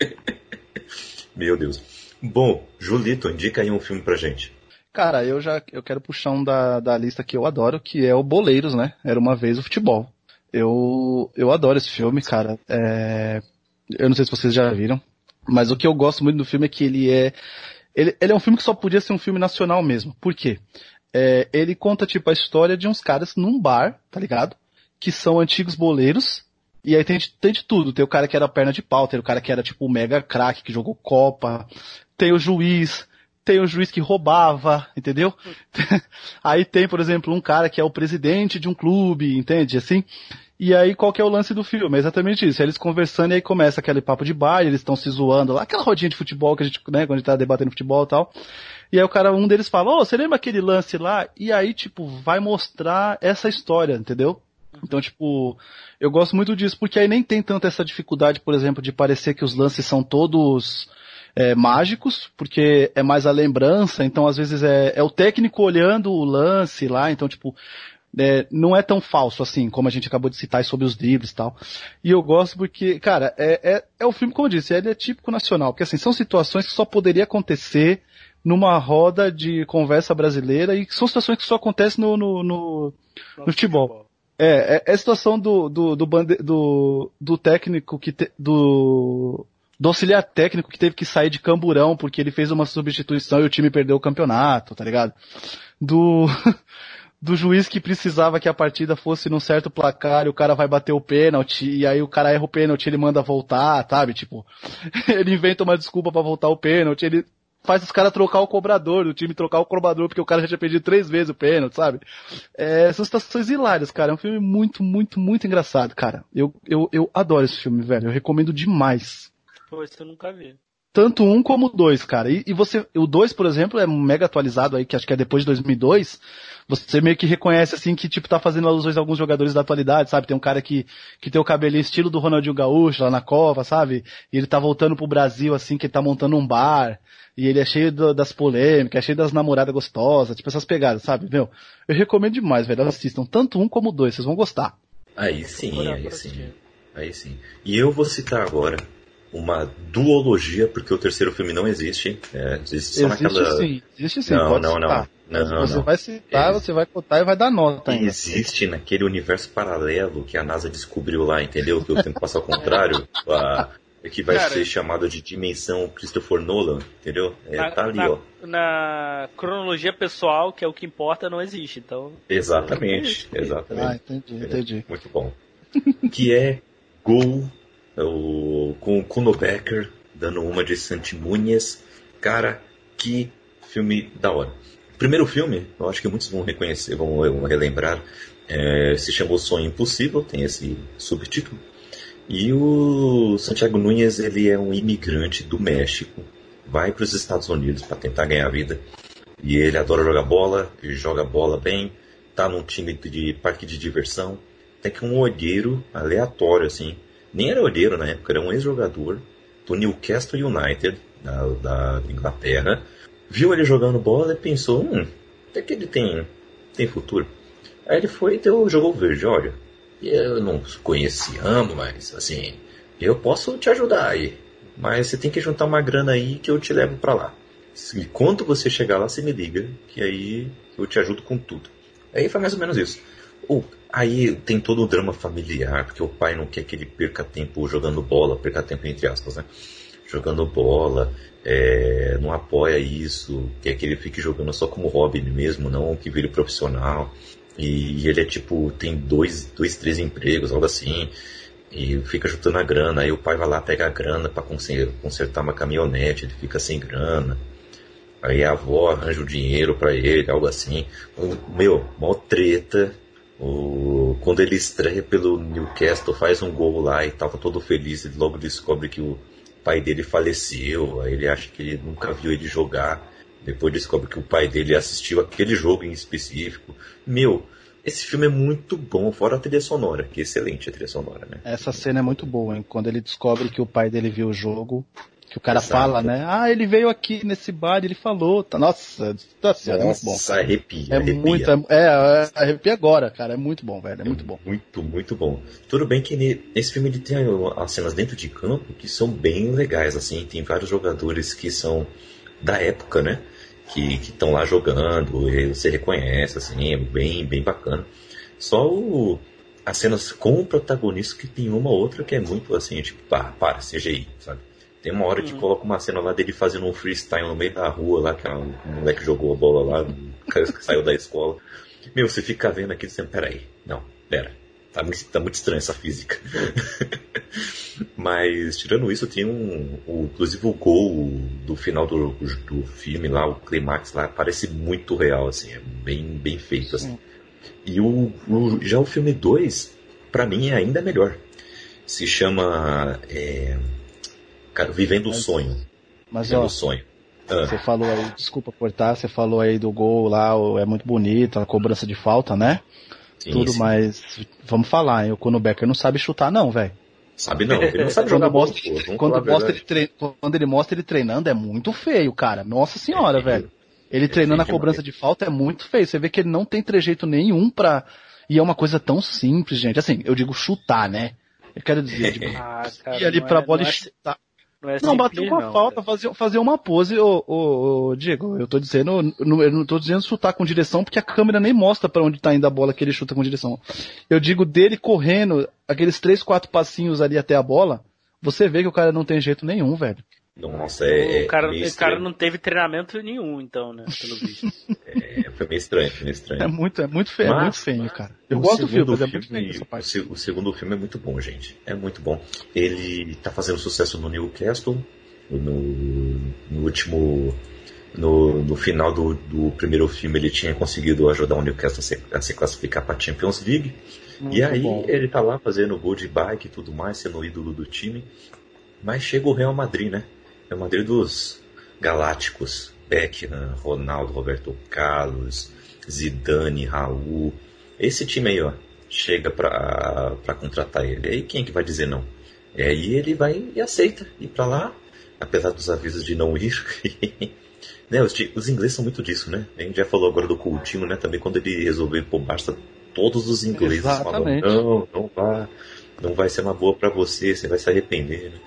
Meu Deus. Bom, Julito, indica aí um filme pra gente. Cara, eu já eu quero puxar um da, da lista que eu adoro, que é o Boleiros, né? Era uma vez o futebol. Eu, eu adoro esse filme, cara. É, eu não sei se vocês já viram, mas o que eu gosto muito do filme é que ele é ele, ele é um filme que só podia ser um filme nacional mesmo. Por quê? É, ele conta, tipo, a história de uns caras num bar, tá ligado? Que são antigos boleiros. E aí tem, tem de tudo. Tem o cara que era perna de pau, tem o cara que era, tipo, mega craque que jogou Copa. Tem o juiz, tem o juiz que roubava, entendeu? aí tem, por exemplo, um cara que é o presidente de um clube, entende? Assim. E aí, qual que é o lance do filme? É exatamente isso. Eles conversando e aí começa aquele papo de baile, eles estão se zoando lá, aquela rodinha de futebol que a gente, né, quando a gente tá debatendo futebol e tal. E aí o cara, um deles fala, ô, oh, você lembra aquele lance lá? E aí, tipo, vai mostrar essa história, entendeu? Então, tipo, eu gosto muito disso, porque aí nem tem tanta essa dificuldade, por exemplo, de parecer que os lances são todos é, mágicos, porque é mais a lembrança, então às vezes é, é o técnico olhando o lance lá, então, tipo, é, não é tão falso assim, como a gente acabou de citar sobre os dribles e tal. E eu gosto porque, cara, é, é, é o filme, como eu disse, ele é típico nacional, porque assim, são situações que só poderia acontecer numa roda de conversa brasileira e são situações que só acontecem no, no, no, no futebol. É, é, é, a situação do, do, do, bande, do, do técnico que te, do, do auxiliar técnico que teve que sair de camburão porque ele fez uma substituição e o time perdeu o campeonato, tá ligado? Do, do juiz que precisava que a partida fosse num certo placar e o cara vai bater o pênalti e aí o cara erra o pênalti ele manda voltar, sabe? Tipo, ele inventa uma desculpa para voltar o pênalti, ele faz os caras trocar o cobrador, do time trocar o cobrador porque o cara já tinha perdido três vezes o pênalti, sabe? É, são situações hilárias, cara. É um filme muito, muito, muito engraçado, cara. Eu, eu, eu adoro esse filme, velho. Eu recomendo demais. Pô, esse eu nunca vi tanto um como dois, cara. E, e, você, o dois, por exemplo, é mega atualizado aí, que acho que é depois de 2002. Você meio que reconhece assim que tipo tá fazendo alusões a alguns jogadores da atualidade, sabe? Tem um cara que que tem o cabelinho estilo do Ronaldinho Gaúcho lá na cova, sabe? E ele tá voltando pro Brasil assim, que ele tá montando um bar. E ele é cheio do, das polêmicas, é cheio das namoradas gostosas, tipo essas pegadas, sabe? Meu, eu recomendo demais, velho. Assistam tanto um como dois, vocês vão gostar. Aí sim, aí sim. Aí sim. E eu vou citar agora uma duologia, porque o terceiro filme não existe. É, existe só existe naquela... sim, existe sim. Não, não, não, não, Você não. vai citar, você vai contar e vai dar nota ainda. Existe naquele universo paralelo que a NASA descobriu lá, entendeu? Que o tempo passa ao contrário. A, que vai Cara, ser chamado de dimensão Christopher Nolan, entendeu? É, na, tá ali, na, ó. Na cronologia pessoal, que é o que importa, não existe, então... Exatamente, exatamente. Ah, entendi, entendi. Muito bom. que é Gol o, com o Kuno Becker dando uma de Santimunhas. Cara, que filme da hora. Primeiro filme, eu acho que muitos vão reconhecer, vão, relembrar, é, se chamou Sonho Impossível, tem esse subtítulo. E o Santiago Nunes, ele é um imigrante do México, vai para os Estados Unidos para tentar ganhar vida. E ele adora jogar bola, joga bola bem, tá num time de parque de diversão, até que um olheiro aleatório, assim, nem era olheiro na época, era um ex-jogador do Newcastle United, da, da Inglaterra, viu ele jogando bola e pensou, hum, até que ele tem, tem futuro. Aí ele foi e deu, jogou verde, olha, eu não conheci ambos, mas assim, eu posso te ajudar aí. Mas você tem que juntar uma grana aí que eu te levo para lá. E quando você chegar lá, você me liga, que aí eu te ajudo com tudo. Aí foi mais ou menos isso. O, aí tem todo o drama familiar, porque o pai não quer que ele perca tempo jogando bola, perca tempo entre aspas, né? Jogando bola, é, não apoia isso, quer que ele fique jogando só como hobby mesmo, não que vire profissional. E, e ele é tipo, tem dois, dois, três empregos, algo assim e fica juntando a grana. Aí o pai vai lá pegar a grana para consertar uma caminhonete, ele fica sem grana. Aí a avó arranja o dinheiro para ele, algo assim. Meu, mó treta. O, quando ele estreia pelo Newcastle, faz um gol lá e tava todo feliz. Ele logo descobre que o pai dele faleceu. Aí ele acha que ele nunca viu ele jogar. Depois descobre que o pai dele assistiu aquele jogo em específico. Meu, esse filme é muito bom, fora a trilha sonora, que é excelente a trilha sonora, né? Essa cena é muito boa, hein? Quando ele descobre que o pai dele viu o jogo, que o cara Exato. fala, né? Ah, ele veio aqui nesse bar, ele falou. Tá, nossa, tá Nossa, é muito bom. Cara. arrepia. É arrepia. muito, é, é, arrepia agora, cara. É muito bom, velho. É, é muito bom. Muito, muito bom. Tudo bem que nesse filme ele tem as cenas dentro de campo que são bem legais, assim. Tem vários jogadores que são da época, né? Que estão lá jogando, e você reconhece, assim, é bem, bem bacana. Só o, as cenas com o protagonista que tem uma outra que é muito assim, tipo, pá, para, CGI, sabe? Tem uma hora que uhum. coloca uma cena lá dele fazendo um freestyle no meio da rua lá, que é um, moleque jogou a bola lá, um cara que saiu da escola. Meu, você fica vendo aqui dizendo, peraí, não, pera, tá muito, tá muito estranha essa física. Mas, tirando isso, tem um, o, inclusive o gol do final do, do filme lá, o climax lá, parece muito real, assim, é bem, bem feito, assim. E o, o já o filme 2, para mim, é ainda melhor. Se chama é, Vivendo o Sonho. Mas, Vivendo ó, o Sonho. Ah. Você falou aí, desculpa cortar, você falou aí do gol lá, é muito bonito, a cobrança de falta, né? Sim, Tudo, sim. mas vamos falar, hein? O Kuno Becker não sabe chutar não, velho. Sabe não, ele não sabe jogar bola. Quando, mostra ele quando ele mostra ele treinando é muito feio, cara. Nossa senhora, é, velho. Ele é treinando a cobrança de falta é muito feio. Você vê que ele não tem trejeito nenhum pra. E é uma coisa tão simples, gente. Assim, eu digo chutar, né? Eu quero dizer, tipo, ah, cara, ir ali pra é, bola e é chutar. Não, é não bater uma não, falta, fazer, fazer uma pose, ô, ô, ô, Diego, eu tô dizendo, não, eu não tô dizendo chutar com direção, porque a câmera nem mostra para onde tá indo a bola que ele chuta com direção. Eu digo dele correndo, aqueles três, quatro passinhos ali até a bola, você vê que o cara não tem jeito nenhum, velho. Nossa, é. O cara, o cara não teve treinamento nenhum, então, né? Pelo visto. é, foi meio estranho, foi meio estranho. É muito, é muito feio, mas, é muito feio, cara. Eu gosto do filme, mas é muito feio essa parte. O segundo filme é muito bom, gente. É muito bom. Ele tá fazendo sucesso no Newcastle, no, no último. No, no final do, do primeiro filme ele tinha conseguido ajudar o Newcastle a se, a se classificar para Champions League. Muito e aí bom. ele tá lá fazendo gol de bike e tudo mais, sendo o ídolo do time. Mas chega o Real Madrid, né? É o Madrid dos Galácticos. Beckham, Ronaldo, Roberto Carlos, Zidane, Raul. Esse time aí, ó, chega pra, pra contratar ele. Aí quem é que vai dizer não? É, e ele vai e aceita ir pra lá, apesar dos avisos de não ir. né, os, os, ingleses são muito disso, né? A gente já falou agora do Coutinho, né? Também quando ele resolveu ir pro Barça, todos os ingleses Exatamente. falam, não, não vai, não vai ser uma boa para você, você vai se arrepender, né?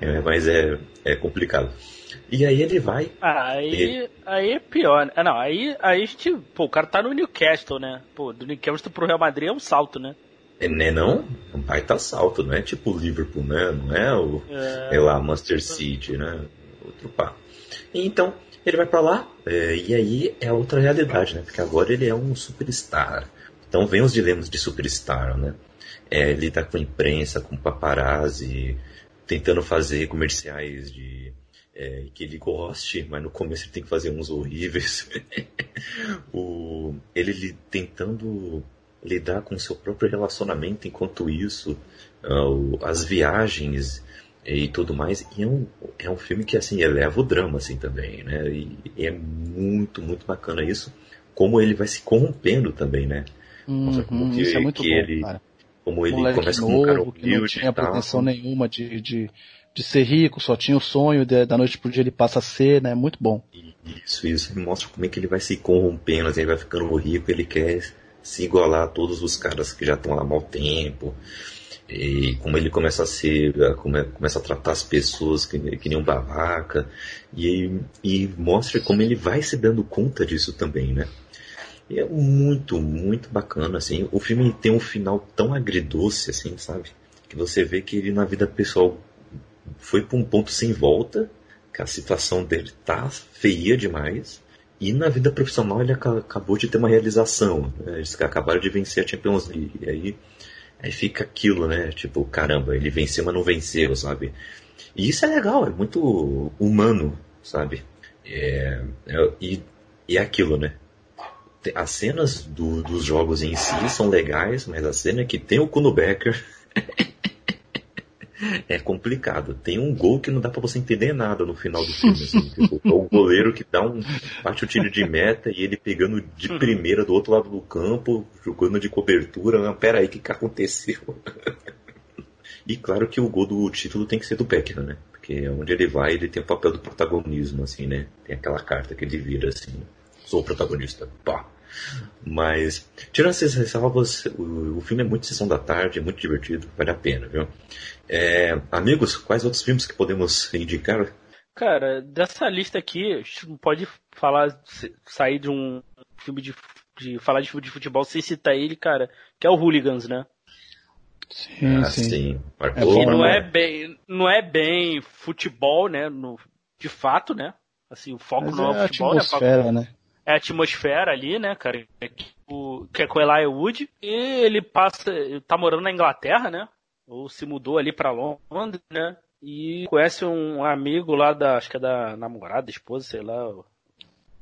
É, mas é, é complicado. E aí ele vai. Ah, aí, aí é pior, né? Ah, não, aí, aí a gente. Pô, o cara tá no Newcastle, né? Pô, do Newcastle pro Real Madrid é um salto, né? É, né, não? Um baita salto, não é tipo o Liverpool, né? Não é o. É, é lá, Manchester City, né? Outro pá. Então, ele vai para lá, é, e aí é outra realidade, né? Porque agora ele é um superstar. Então vem os dilemas de superstar, né? É, lidar com imprensa, com paparazzi, tentando fazer comerciais de é, que ele goste, mas no começo ele tem que fazer uns horríveis. o, ele, ele tentando lidar com o seu próprio relacionamento enquanto isso, uh, as viagens e tudo mais. E é um, é um filme que assim eleva o drama assim também, né? E é muito, muito bacana isso. Como ele vai se corrompendo também, né? Uhum, como que, isso é muito que bom, ele, cara como ele moleque começa como um cara novo, que não tinha e pretensão nenhuma de, de, de ser rico, só tinha o sonho de, da noite pro dia ele passa a ser, né? Muito bom. Isso, isso. Mostra como é que ele vai se corrompendo, assim, ele vai ficando rico, ele quer se igualar a todos os caras que já estão lá há mau tempo. E como ele começa a ser, começa a tratar as pessoas que, que nem um babaca. E, e mostra como ele vai se dando conta disso também, né? E é muito, muito bacana, assim. O filme tem um final tão agridoce, assim, sabe? Que você vê que ele na vida pessoal foi para um ponto sem volta, que a situação dele tá feia demais. E na vida profissional ele aca- acabou de ter uma realização. Né? Eles acabaram de vencer a Champions League. E aí, aí fica aquilo, né? Tipo, caramba, ele venceu, mas não venceu, sabe? E isso é legal, é muito humano, sabe? É, é- e, é aquilo, né? As cenas do- dos jogos em si são legais, mas a cena que tem o Kuno Becker é complicado. Tem um gol que não dá pra você entender nada no final do filme. Assim, tipo, é o goleiro que dá um. bate o tiro de meta e ele pegando de primeira do outro lado do campo, jogando de cobertura. Não, pera aí, o que, que aconteceu? e claro que o gol do título tem que ser do Becker, né? Porque onde ele vai, ele tem o papel do protagonismo, assim, né? Tem aquela carta que ele vira assim. Sou o protagonista. Pá. Mas, tirando essas ressalvas, o, o filme é muito sessão da tarde, é muito divertido, vale a pena, viu? É, amigos, quais outros filmes que podemos indicar? Cara, dessa lista aqui, a gente não pode falar, sair de um filme de, de falar de filme de futebol sem citar ele, cara, que é o Hooligans, né? Sim, Ah, sim. sim. É Marcou, bom, Que não marcou. é bem, não é bem futebol, né? No, de fato, né? Assim, o foco Mas não é é futebol, né? Foco atmosfera, né? É a atmosfera ali, né, cara? Que, o, que é com Eli Wood. E ele passa, tá morando na Inglaterra, né? Ou se mudou ali pra Londres, né? E conhece um amigo lá da, acho que é da namorada, esposa, sei lá.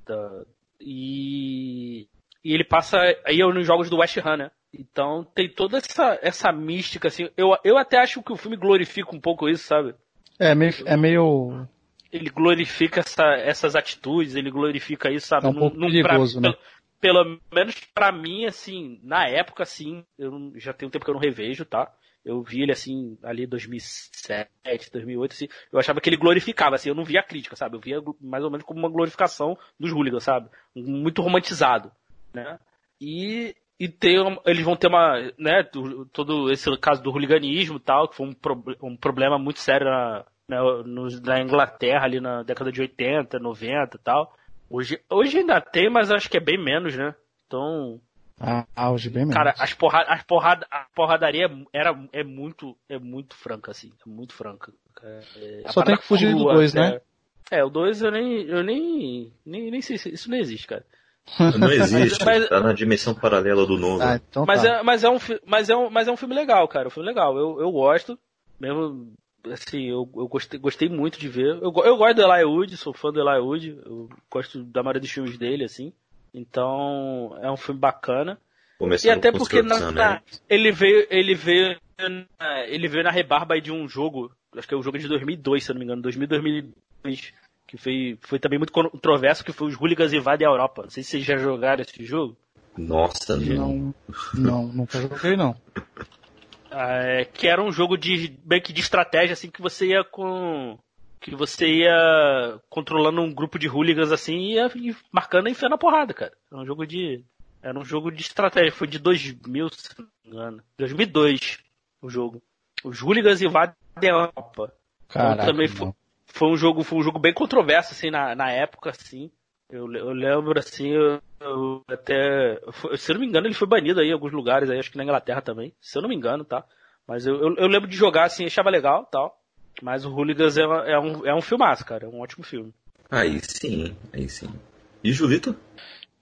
Da, e, e ele passa aí nos jogos do West Ham, né? Então tem toda essa, essa mística, assim. Eu, eu até acho que o filme glorifica um pouco isso, sabe? É meio, é meio ele glorifica essa, essas atitudes, ele glorifica isso, sabe? É um pouco perigoso, né? Pelo, pelo menos pra mim, assim, na época, assim, eu não- já tem um tempo que eu não revejo, tá? Eu vi ele, assim, ali 2007, 2008, assim, eu achava que ele glorificava, assim, eu não via crítica, sabe? Eu via mais ou menos como uma glorificação dos hooligans, sabe? Muito romantizado, né? E, e tem, eles vão ter uma, né, do- todo esse caso do hooliganismo e tal, que foi um, pro- um problema muito sério na, na, nos- na Inglaterra ali na década de 80, 90 e tal. Hoje, hoje ainda tem, mas acho que é bem menos, né? Então, ah, auge bem mesmo. cara, as porrada, as porrada, a porradaria era, é muito, é muito franca, assim, é muito franca. É, a Só tem que fugir do crua, dois, é. né? É, o 2 eu nem, eu nem, nem, nem sei se isso não existe, cara. Não existe, Mas- tá na dimensão paralela do novo. Ah, então Mas, tá. é, mas, é um, mas, é um, mas é um filme legal, cara. Um filme legal. Eu, eu gosto. Mesmo, assim, eu, eu gostei, gostei muito de ver. Eu, eu gosto do Eli Wood, sou fã do Eli Wood. Eu gosto da maioria dos filmes dele, assim. Então, é um filme bacana. Começando E até porque na, na- ele veio, ele veio, na- ele veio na rebarba aí de um jogo, acho que é o jogo de 2002, se eu não me engano, 2000, 2002, que foi, foi também muito controverso, que foi os Hooligans invadem a Europa. Não sei se vocês já jogaram esse jogo. Nossa, não. Não, não, nunca joguei não. É, que era um jogo de meio que de estratégia assim que você ia com que você ia controlando um grupo de hooligans assim e ia e marcando e enfiando a porrada, cara. Era um jogo de era um jogo de estratégia, foi de 2000, se não me engano. 2002 o jogo. Os hooligans invadem a Europa. Caraca, também não. foi, foi um jogo, foi um jogo bem controverso assim na, na época assim. Eu, eu lembro assim, eu, eu até, se eu não me engano, ele foi banido aí em alguns lugares aí, acho que na Inglaterra também, se eu não me engano, tá? Mas eu, eu, eu lembro de jogar assim, achava legal, tal. Mas o Hooligans é, é um é um filmaço, cara, é um ótimo filme. Aí sim, aí sim. E Julito?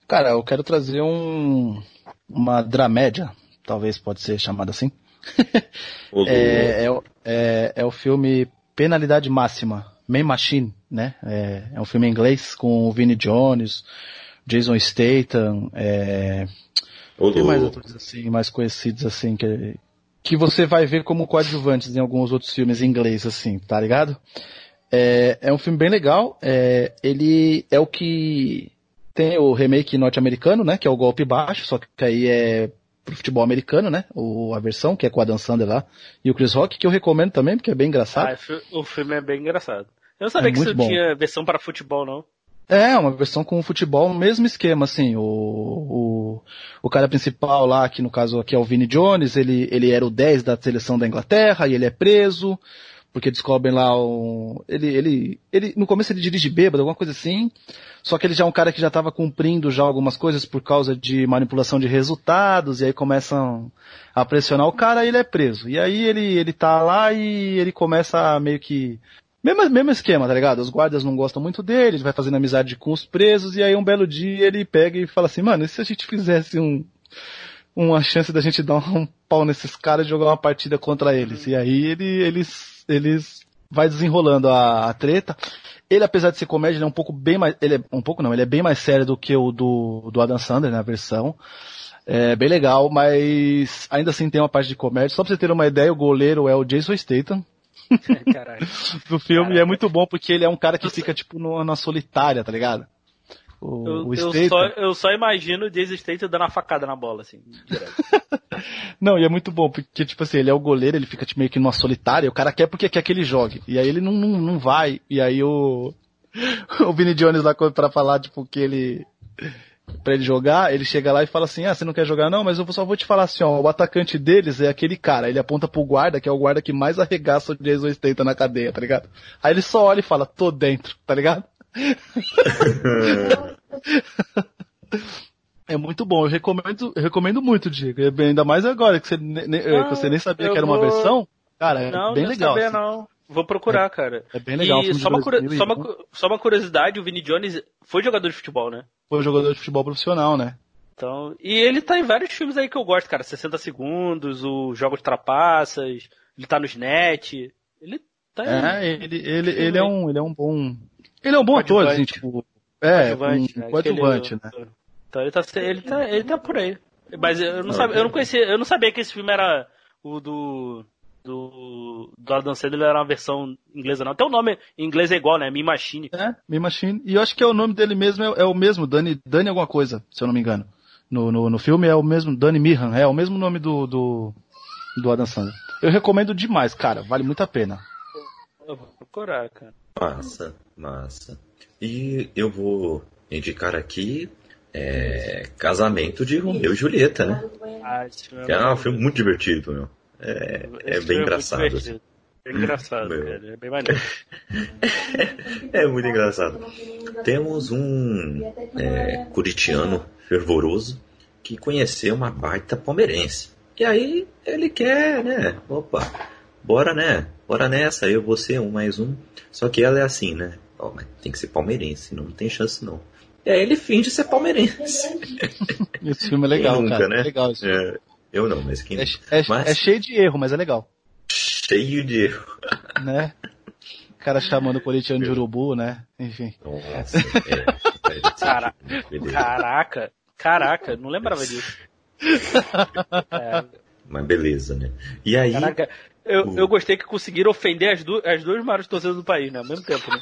Cara, eu quero trazer um uma dramédia, talvez pode ser chamada assim. É, é, o- é, é o filme Penalidade Máxima, Main Machine, né? É, é um filme em inglês com o Vinnie Jones, Jason Statham, é, tem mais outros assim, mais conhecidos assim, que, que você vai ver como coadjuvantes em alguns outros filmes em inglês, assim, tá ligado? É, é um filme bem legal, é, ele é o que tem o remake norte-americano, né, que é o Golpe Baixo, só que aí é pro futebol americano, né? O, a versão, que é com a Dan Sander lá, e o Chris Rock, que eu recomendo também, porque é bem engraçado. Ah, o filme é bem engraçado. Eu não sabia É que isso bom. tinha versão para futebol, não. É, uma versão com o futebol, mesmo esquema, assim, o, o, o cara principal lá, que no caso aqui é o Vini Jones, ele, ele era o 10 da seleção da Inglaterra e ele é preso, porque descobrem lá um, ele, ele, ele, no começo ele dirige bêbado, alguma coisa assim, só que ele já é um cara que já estava cumprindo já algumas coisas por causa de manipulação de resultados, e aí começam a pressionar o cara e ele é preso. E aí ele, ele tá lá e ele começa a meio que mesmo, mesmo esquema, tá ligado? Os guardas não gostam muito dele, ele vai fazendo amizade com os presos, e aí um belo dia ele pega e fala assim, mano, e se a gente fizesse um, uma chance da gente dar um pau nesses caras e jogar uma partida contra eles? E aí ele, eles, eles vai desenrolando a, a treta. Ele, apesar de ser comédia, ele é um pouco bem mais, ele é, um pouco não, ele é bem mais sério do que o do, do Adam Sandler, na versão. É bem legal, mas ainda assim tem uma parte de comédia. Só pra você ter uma ideia, o goleiro é o Jason Statham, Caralho. do filme Caraca. e é muito bom porque ele é um cara que fica tipo no- na solitária, tá ligado? O, Eu, o eu só, eu só imagino o Jason Statham dando uma facada na bola, assim, direto. Não, e é muito bom porque tipo assim, ele é o goleiro, ele fica tipo, meio que numa solitária, o cara quer porque quer que ele jogue. E aí ele não, não, não vai, e aí o o Vini Jones lá pra falar tipo que ele pra ele jogar, ele chega lá e fala assim: "Ah, você não quer jogar não, mas eu só vou te falar assim, ó, o atacante deles é aquele cara, ele aponta pro guarda, que é o guarda que mais arregaça o Jason Statham na cadeia, tá ligado? Aí ele só olha e fala: "Tô dentro", tá ligado? É muito bom, eu recomendo, eu recomendo muito, Diego. É bem- Ainda mais agora que você, ne- Ah, que você nem sabia que era uma vou- versão. Cara, é Não, bem não legal. sabia assim. não. Vou procurar, cara. É bem legal. E só uma, curi- 2001. só, uma, só uma curiosidade, o Vini Jones foi jogador de futebol, né? Foi jogador de futebol profissional, né? Então, e ele tá em vários filmes aí que eu gosto, cara. 60 segundos, o Jogo de Trapaças, ele tá no Snatch. Ele tá em É, ele, ele, filme ele é um, ele é um bom. Ele é um bom ator, assim, tipo. É, coadjuvante, um, né? coadjuvante, Aquele- né? Então ele tá, ele tá, ele tá por aí. Mas eu não, sabia, eu não conhecia, eu não sabia que esse filme era o do do do Adam Sandler era uma versão inglesa não. Até o nome em inglês é igual, né? Me Machine. É, Me Machine. E eu acho que é o nome dele mesmo, é, é o mesmo, Dani, Dani alguma coisa, se eu não me engano. No, no, no filme é o mesmo, Dani Mirran, é o mesmo nome do, do, do Adam Sandler. Eu recomendo demais, cara, vale muito a pena. Eu vou procurar, cara. Massa, massa. E eu vou indicar aqui é, Casamento de Romeu e Julieta, né? Ah, é um muito- filme muito divertido, meu. É, é bem muito engraçado. assim. É engraçado, Meu. cara. É bem maneiro. É muito engraçado. Temos um é, curitiano fervoroso que conheceu uma baita palmeirense. E aí ele quer, né? Opa, bora né? Bora nessa, eu, você, um mais um. Só que ela é assim, né? Mas tem que ser palmeirense, não tem chance não. E aí ele finge ser palmeirense. Esse filme é legal, nunca, cara. né? É legal esse filme. É, eu não, mas quem É, é- Mas- é cheio de erro, mas é legal, cheio de erro. né? O cara chamando o corintiano de urubu, né? Enfim. Nossa, é. Cara- Beleza. Caraca, caraca, não lembrava disso. É, Mas beleza, né? E aí, caraca, eu, O- eu gostei que conseguiram ofender as, du as duas maiores torcidas do país, né? Ao mesmo tempo, né?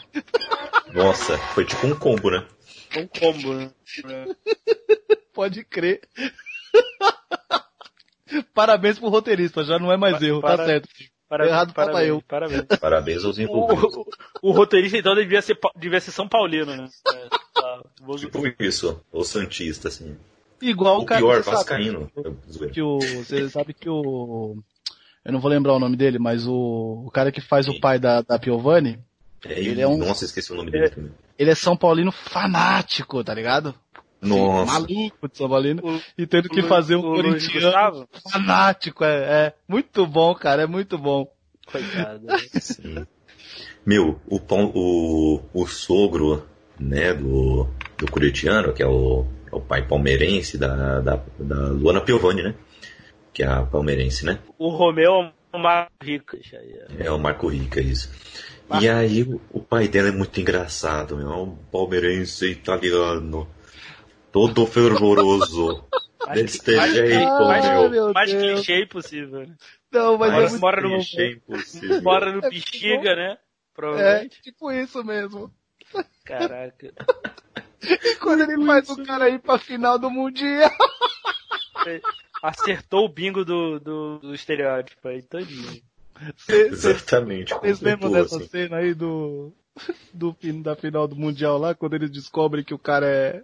nossa, foi tipo um combo, né? Um combo, né? Pode crer. Parabéns pro roteirista, já não é mais Pa- erro, para- tá certo. Parabéns, Errado tava parabéns, eu. Parabéns. Parabéns aos O, envolvidos. o, o roteirista então devia ser, devia ser São Paulino, né? É, tá, vou- Tipo isso, ou Santista, assim. Igual o O cara pior, Vascaíno. Zoeira. que o você sabe que o eu não vou lembrar o nome dele, mas o, o cara que faz o pai da, da Piovani, É, ele é um- Nossa, esqueci o nome dele também. ele é São Paulino fanático, tá ligado? Nossa. Maluco de São Paulino O- e tendo que o- fazer um o corintiano fanático, é, é muito bom, cara, é muito bom. Coitado. Sim. Meu, o, pão- o, o sogro, né, do, do curitiano, que é o, é o pai palmeirense da, da, da Luana Piovani, né? Que é a palmeirense, né? O Romeu é uma rica. isso aí é. O Marco Rica, isso. E aí o, o pai dela é muito engraçado, meu. É um palmeirense italiano. Todo fervoroso. Deste mais- jeito, mais- meu. meu Mais Deus. clichê impossível. né? Não, mas Mora- é muito mora no- clichê impossível. Bora no É Bexiga, né? é, Provavelmente. tipo isso mesmo. Caraca. E quando ele faz o cara ir pra final do Mundial. acertou o bingo do, do, do estereótipo aí todinho. Exatamente. Vocês lembram dessa assim. cena aí do, do fim da final do Mundial lá, quando eles descobrem que o cara é,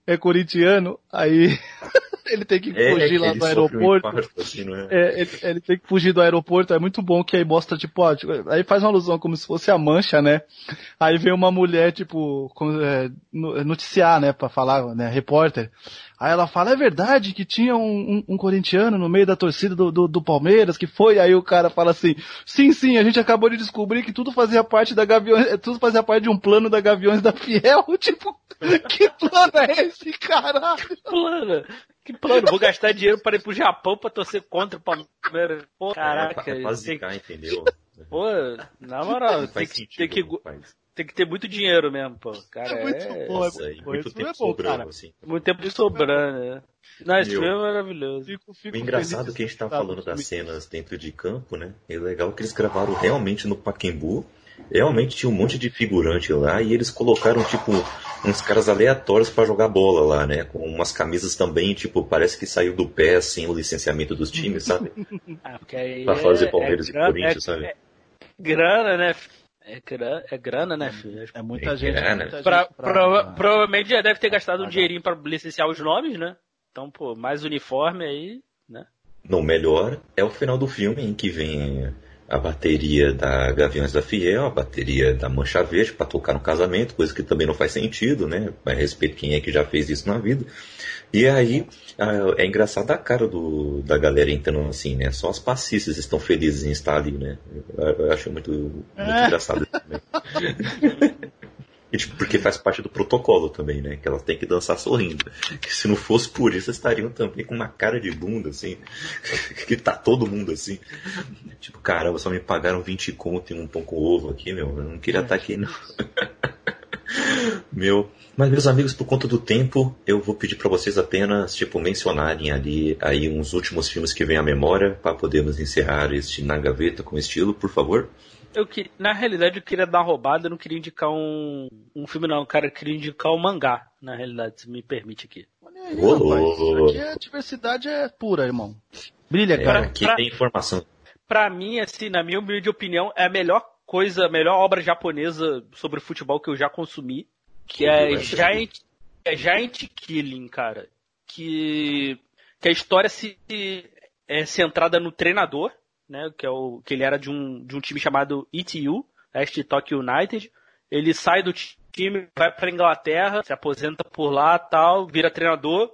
é corintiano, aí ele tem que É, fugir que lá do sofre um aeroporto. infarto, assim, é? É, ele, ele tem que fugir do aeroporto, é muito bom que aí mostra, tipo, ó, tipo, aí faz uma alusão como se fosse a mancha, né? Aí vem uma mulher, tipo, como, é, no- noticiar, né, pra falar, né, repórter. Aí ela fala, é verdade que tinha um, um, um corintiano no meio da torcida do, do, do Palmeiras, que foi, aí o cara fala assim, sim, sim, a gente acabou de descobrir que tudo fazia parte da Gaviões, tudo fazia parte de um plano da Gaviões da Fiel, tipo, que plano é esse, caralho? Plano. Que plano? Vou gastar dinheiro para ir pro Japão pra torcer contra o Palmeiras. Pô, É, caraca. pra, pra tem, zicar, entendeu? pô, na moral, tem que, sentido, tem, que, tem que ter muito dinheiro mesmo, pô. Cara, É muito é, bom. Nossa, aí, Pô, muito esse tempo é bom, sobrando, cara. assim. muito tempo sobrando, né? Não, esse filme é maravilhoso. Fico, fico O engraçado feliz que a gente tá falando das cenas dentro de campo, né? É legal que eles gravaram realmente no Paquembu. Realmente tinha um monte de figurante lá e eles colocaram, tipo, uns caras aleatórios pra jogar bola lá, né? Com umas camisas também, tipo, parece que saiu do pé, assim, o licenciamento dos times, sabe? Ah, porque Pra fazer é- Palmeiras é e grana- Corinthians, é- sabe? é grana, né? É grana, é grana, né, filho? É muita É, gente. né? muita gente Pra- pra- prova- provavelmente já deve ter gastado um dinheirinho pra licenciar os nomes, né? Então, pô, mais uniforme aí, né? Não, melhor é o final do filme em que vem a bateria da Gaviões da Fiel, a bateria da Mancha Verde pra tocar no casamento, coisa que também não faz sentido, né? A respeito quem é que já fez isso na vida. E aí é engraçado a cara do, da galera entrando assim, né? Só os passistas estão felizes em estar ali, né? Eu, eu acho muito, muito engraçado isso também. Tipo, porque faz parte do protocolo também, né? Que elas têm que dançar sorrindo. Que se não fosse por isso, estariam também com uma cara de bunda, assim. que tá todo mundo assim. Tipo, caramba, só me pagaram 20 conto e um pão com ovo aqui, meu. Eu não queria estar aqui, não. meu. Mas, meus amigos, por conta do tempo, eu vou pedir pra vocês apenas, tipo, mencionarem ali aí uns últimos filmes que vêm à memória para podermos encerrar este Na Gaveta com estilo, por favor. Eu que, na realidade, eu queria dar uma roubada, eu não queria indicar um, um filme, não, cara. Eu queria indicar um mangá, na realidade, se me permite aqui. Olha aí, rapaz. Aqui a diversidade é pura, irmão. Brilha, É, cara. aqui pra- tem informação. Pra mim, assim, na minha humilde opinião, é a melhor coisa, a melhor obra japonesa sobre futebol que eu já consumi, que é Giant, é Giant Killing, cara. Que, que a história se é centrada no treinador, né? Que é o que ele era de um, de um time chamado ETU, East Tokyo United. Ele sai do time, vai pra Inglaterra, se aposenta por lá, tal, vira treinador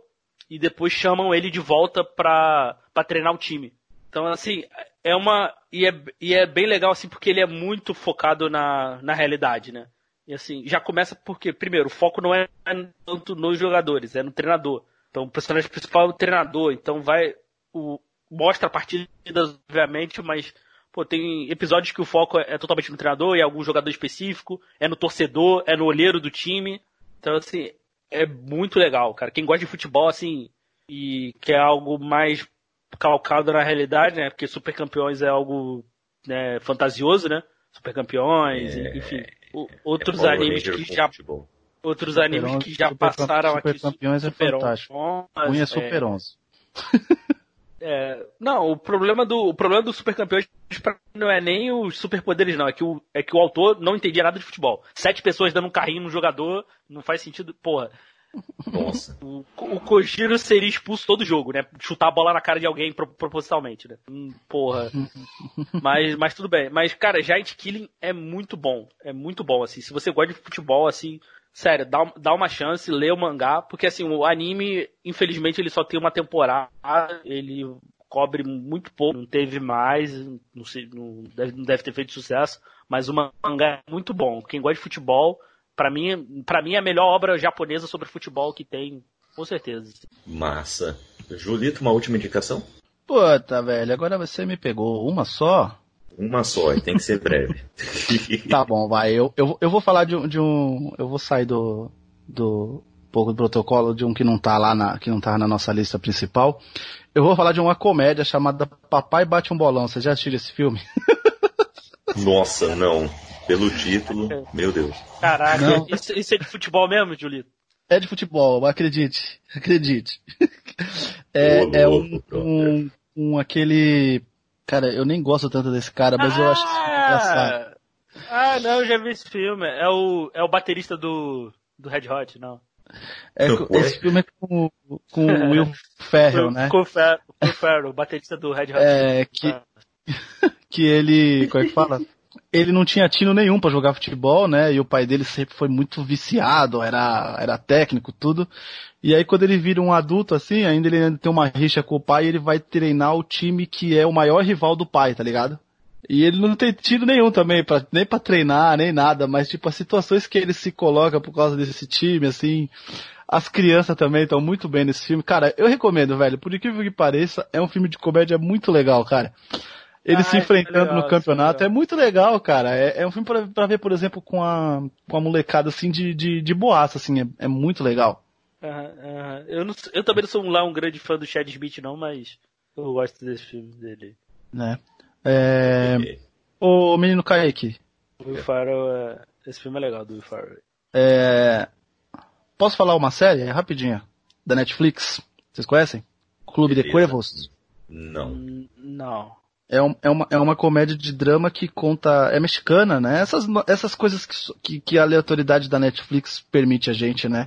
e depois chamam ele de volta pra treinar o time. Então, assim, é uma. E é, e é bem legal, assim, porque ele é muito focado na, na realidade, né? E assim, já começa porque, primeiro, o foco não é tanto nos jogadores, é no treinador. Então, o personagem principal é o treinador, então vai. O, mostra partidas, obviamente, mas. Pô, tem episódios que o foco é, é totalmente no treinador, é algum jogador específico, é no torcedor, é no olheiro do time. Então, assim, é muito legal, cara. Quem gosta de futebol, assim, e quer algo mais calcado na realidade, né? Porque Super Campeões é algo né, fantasioso, né? Super Campeões, É, enfim. O- outros Power animes Ranger que já futebol. outros animes que já Super- passaram Super aqui. Campeões é Super fantástico. 11, Ruim é é, Super 11. É, não, o problema do o problema do Super mim não é nem os superpoderes não, é que o é que o autor não entendia nada de futebol. Sete pessoas dando um carrinho no jogador, não faz sentido, porra. Nossa. O, o Kojiro seria expulso todo jogo, né? Chutar a bola na cara de alguém pro- propositalmente, né? Hum, porra. mas, mas tudo bem. Mas, cara, Giant Killing é muito bom. É muito bom, assim. Se você gosta de futebol, assim, sério, dá, dá uma chance, lê o mangá, porque, assim, o anime, infelizmente, ele só tem uma temporada, ele cobre muito pouco, não teve mais, não, sei, não, deve, não deve ter feito sucesso, mas o mangá é muito bom. Quem gosta de futebol, Pra mim, pra mim é a melhor obra japonesa sobre futebol que tem, com certeza. Massa. Julito, uma última indicação? Puta, velho, agora você me pegou uma só? Uma só, e tem que ser breve. Tá bom, vai. Eu, eu, eu vou falar de um, de um. Eu vou sair do. do pouco do protocolo de um que não tá lá na. que não tá na nossa lista principal. Eu vou falar de uma comédia chamada Papai Bate um Bolão. Você já assistiu esse filme? Nossa, não. Pelo título, meu Deus. Caraca, Não. isso, isso é de futebol mesmo, Julito? É de futebol, acredite. Acredite. É, Ô, é um, um, um aquele. Cara, eu nem gosto tanto desse cara, mas eu acho engraçado. Ah, não, eu já vi esse filme. É o, é o baterista do, do Red Hot, não. É, esse filme é com, com o Will Ferrell, né? Com o Fer- com o Ferrell, o baterista do Red Hot. É, que, que ele. Como é que fala? Ele não tinha tino nenhum pra jogar futebol, né? E o pai dele sempre foi muito viciado, era, era técnico, tudo. E aí quando ele vira um adulto assim, ainda ele ainda tem uma rixa com o pai, ele vai treinar o time que é o maior rival do pai, tá ligado? E ele não tem tiro nenhum também, pra, nem pra treinar, nem nada, mas tipo, as situações que ele se coloca por causa desse time, assim, as crianças também estão muito bem nesse filme. Cara, eu recomendo, velho, por incrível que pareça, é um filme de comédia muito legal, cara. Eles Ah, se isso é enfrentando legal, no é campeonato legal. é muito legal, cara. É, é um filme pra, pra ver, por exemplo, com a, com a molecada, assim, de, de, de boaça, assim, é, é muito legal. Aham, aham. Eu, não, eu também não sou um, lá um grande fã do Chad Smith, não, mas eu gosto desse filme dele. Né? É... Ô, menino Kaique, O Will Ferrell, é, esse filme é legal, do Will Ferrell. é... posso falar uma série? É rapidinha. Da Netflix. Vocês conhecem? Clube de Beleza. Cuervos. Não. Hum, Não. É, um- é, uma, é uma comédia de drama que conta. É mexicana, né? Essas, essas coisas que, que, que a aleatoriedade da Netflix permite a gente, né?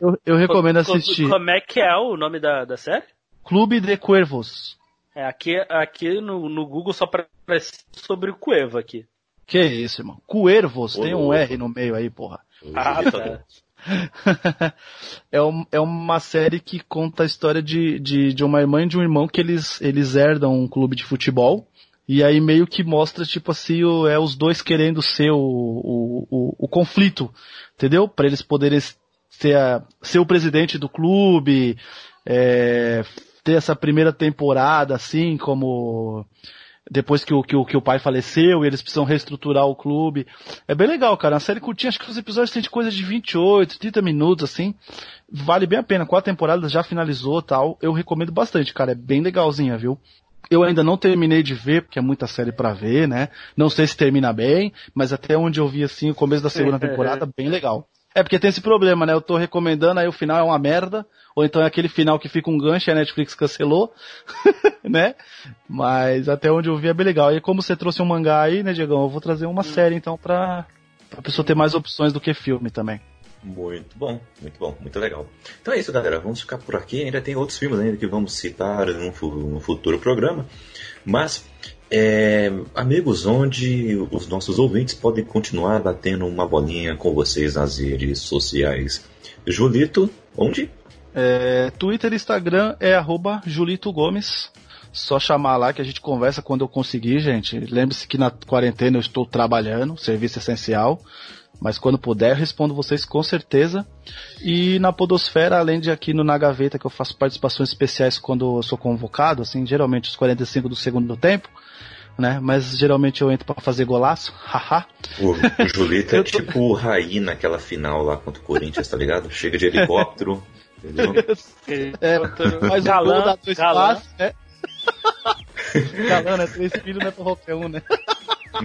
Eu, eu recomendo Co- assistir. Como é que é o nome da, da série? Clube de Cuervos. É, aqui, aqui no, no Google só aparece sobre o Cueva aqui. Que isso, irmão? Cuervos, Ô, tem um louco. R no meio aí, porra. Ah, tá. é, um- é uma série que conta a história de, de, de uma irmã e de um irmão que eles, eles herdam um clube de futebol. E aí meio que mostra, tipo assim, o, é os dois querendo ser o, o, o, o conflito, entendeu? Pra eles poderem ser, a- ser o presidente do clube, é, ter essa primeira temporada, assim, como depois que o, que o, que o pai faleceu e eles precisam reestruturar o clube. É bem legal, cara. Uma série curtinha, acho que os episódios têm de coisa de 28, 30 minutos, assim. Vale bem a pena. Quatro temporadas já finalizou tal. Eu recomendo bastante, cara. É bem legalzinha, viu? Eu ainda não terminei de ver, porque é muita série pra ver, né? Não sei se termina bem, mas até onde eu vi, assim, o começo da segunda temporada, bem legal. É porque tem esse problema, né? Eu tô recomendando, aí o final é uma merda, ou então é aquele final que fica um gancho e a Netflix cancelou, né? Mas até onde eu vi é bem legal. E como você trouxe um mangá aí, né, Diegão? Eu vou trazer uma série então pra, pra pessoa ter mais opções do que filme também. Muito bom, muito bom, muito legal. Então é isso, galera. Vamos ficar por aqui. Ainda tem outros filmes ainda que vamos citar num futuro programa. Mas, é, amigos, onde os nossos ouvintes podem continuar batendo uma bolinha com vocês nas redes sociais. Julito, onde? É, Twitter e Instagram é arroba Julito Gomes. Só chamar lá que a gente conversa quando eu conseguir, gente. Lembre-se que na quarentena eu estou trabalhando, serviço essencial. Mas quando puder, respondo vocês com certeza. E na Podosfera, além de aqui no Na Gaveta, que eu faço participações especiais quando eu sou convocado, assim, geralmente os 45 do segundo tempo, né? Mas geralmente eu entro pra fazer golaço, haha. O, o Julito é tô- tipo o Raí naquela final lá contra o Corinthians, tá ligado? Chega de helicóptero. entendeu? É, mas o Galã, gol dá dois galã. passos, né? Galã, né? Três filhos não é pra qualquer um, né?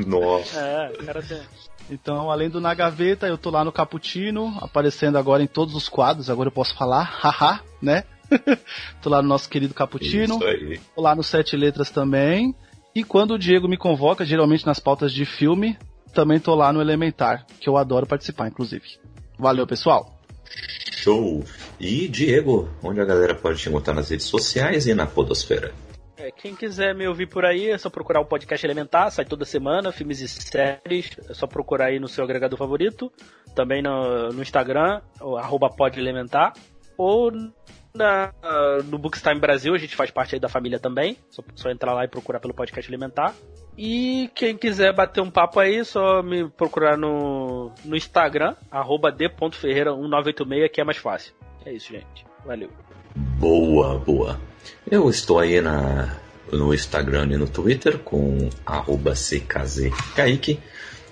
Nossa. É, cara tem. Então, além do Na Gaveta, eu tô lá no Caputino, aparecendo agora em todos os quadros, agora eu posso falar, haha, né? tô lá no nosso querido Caputino, Isso aí. tô lá no Sete Letras também. E quando o Diego me convoca, geralmente nas pautas de filme, também tô lá no Elementar, que eu adoro participar, inclusive. Valeu, pessoal! Show! E Diego, onde a galera pode te encontrar nas redes sociais e na Podosfera? É, quem quiser me ouvir por aí, é só procurar o podcast Elementar, sai toda semana, filmes e séries, é só procurar aí no seu agregador favorito, também no, no Instagram, o arroba podelementar, ou no Bookstime Brasil, a gente faz parte aí da família também, só, só entrar lá e procurar pelo podcast Elementar. E quem quiser bater um papo aí, só me procurar no, no Instagram, arroba d.ferreira1986, que é mais fácil. É isso, gente. Valeu. Boa, boa. Eu estou aí na, no Instagram e no Twitter com arroba ckzkaique.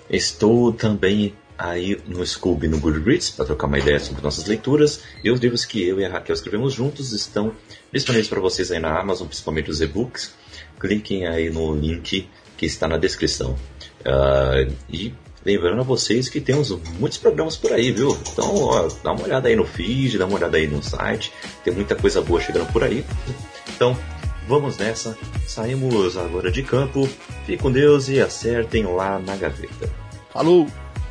Estou também aí no Scooby e no Goodreads para trocar uma ideia sobre nossas leituras. E os livros que eu e a Raquel escrevemos juntos estão disponíveis para vocês aí na Amazon, principalmente os e-books. Cliquem aí no link que está na descrição. Ah, e Lembrando a vocês que temos muitos programas por aí, viu? Então, ó, dá uma olhada aí no feed, dá uma olhada aí no site, tem muita coisa boa chegando por aí. Então, vamos nessa. Saímos agora de campo. Fiquem com Deus e acertem lá na gaveta. Falou!